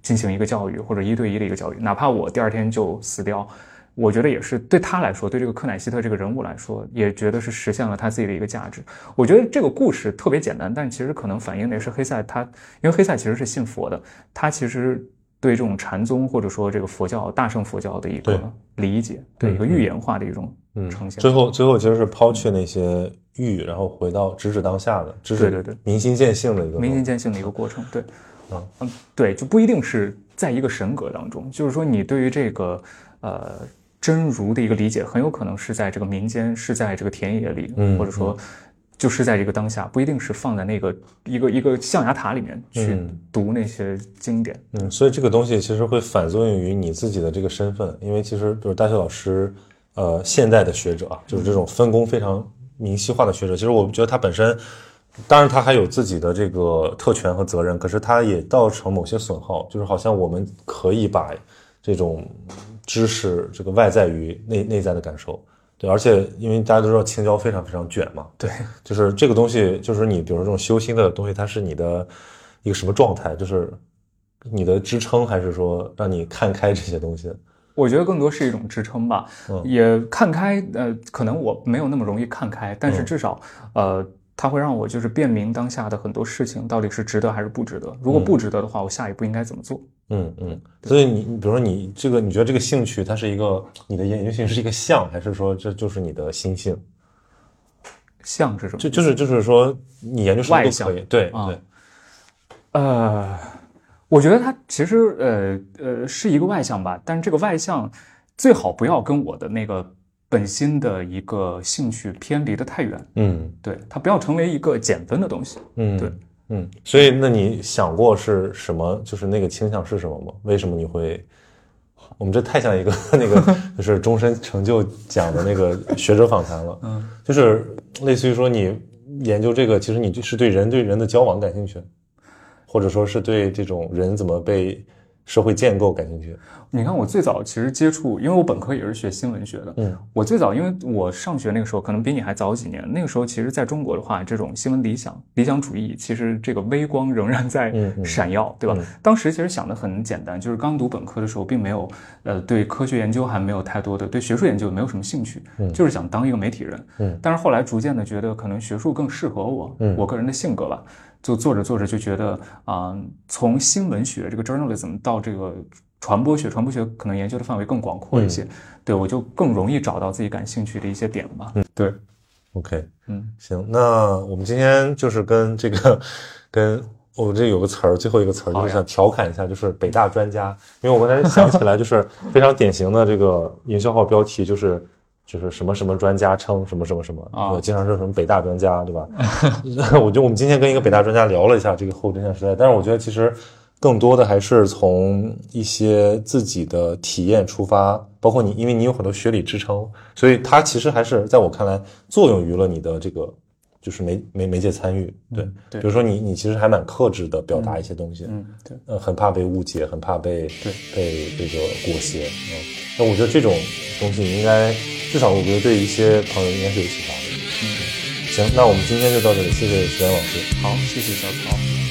进行一个教育或者一对一的一个教育，哪怕我第二天就死掉。我觉得也是对他来说，对这个克乃希特这个人物来说，也觉得是实现了他自己的一个价值。我觉得这个故事特别简单，但其实可能反映的是黑塞他，因为黑塞其实是信佛的，他其实对这种禅宗或者说这个佛教大乘佛教的一个理解，对一个寓言化的一种嗯呈现。最后最后其实是抛去那些欲，然后回到直指当下的，直指对对对。明心见性的一个明心见性的一个过程。对。嗯。嗯，对，就不一定是在一个神格当中，就是说你对于这个呃真如的一个理解，很有可能是在这个民间，是在这个田野里，嗯或者说就是在这个当下，不一定是放在那个一个一个象牙塔里面去嗯读那些经典。嗯，所以这个东西其实会反作用于你自己的这个身份，因为其实比如大学老师，呃，现代的学者啊，就是这种分工非常明晰化的学者，其实我觉得他本身，当然他还有自己的这个特权和责任，可是他也造成某些损耗，就是好像我们可以把这种知识这个外在于内内在的感受。对，而且因为大家都知道青椒非常非常卷嘛，对，就是这个东西，就是你比如说这种修心的东西，它是你的一个什么状态？就是你的支撑，还是说让你看开这些东西？我觉得更多是一种支撑吧，嗯也看开。呃，可能我没有那么容易看开，但是嗯至少，呃，它会让我就是辨明当下的很多事情到底是值得还是不值得。如果不值得的话，我下一步应该怎么做？嗯嗯。所以你，你比如说你这个，你觉得这个兴趣，它是一个你的研究性是一个相，还是说这就是你的心性？像是什么？就就是就是说，你研究什么都可外向以。对啊对，呃，我觉得它其实呃呃是一个外向吧，但是这个外向最好不要跟我的那个本心的一个兴趣偏离得太远，嗯对它不要成为一个减分的东西。嗯，对。嗯，所以那你想过是什么？就是那个倾向是什么吗？为什么你会？我们这太像一个 那个 就是终身成就奖的那个学者访谈了，嗯，就是类似于说你研究这个，其实你就是对人对人的交往感兴趣，或者说是对这种人怎么被社会建构感兴趣。你看，我最早其实接触，因为我本科也是学新闻学的。嗯，我最早，因为我上学那个时候可能比你还早几年，那个时候其实在中国的话，这种新闻理想、理想主义，其实这个微光仍然在嗯嗯闪耀，对吧？嗯当时其实想的很简单，就是刚读本科的时候，并没有呃对科学研究还没有太多的对学术研究没有什么兴趣，嗯就是想当一个媒体人。嗯，但是后来逐渐的觉得可能学术更适合我，嗯我个人的性格吧。就做着做着就觉得啊、从新闻学这个 journalism 到这个传播学，传播学可能研究的范围更广阔一些，对我就更容易找到自己感兴趣的一些点吧。嗯，对，OK，嗯，行，那我们今天就是跟这个跟我们这有个词儿，最后一个词儿就是想调侃一下，就是北大专家，因为我刚才想起来，就是非常典型的这个营销号标题，就是就是什么什么专家称什么什么什么，啊我经常说什么北大专家，对吧？我觉得我们今天跟一个北大专家聊了一下这个后真相时代，但是我觉得其实更多的还是从一些自己的体验出发，包括你，因为你有很多学理支撑，所以它其实还是在我看来作用于了你的这个就是媒媒媒介参与，对，对。比如说你你其实还蛮克制的表达一些东西，嗯，对，呃，很怕被误解，很怕被对。被这个裹挟，嗯，那我觉得这种东西应该至少我觉得对一些朋友应该是有启发的，嗯，行，那我们今天就到这里，谢谢徐岩老师。好，谢谢小曹。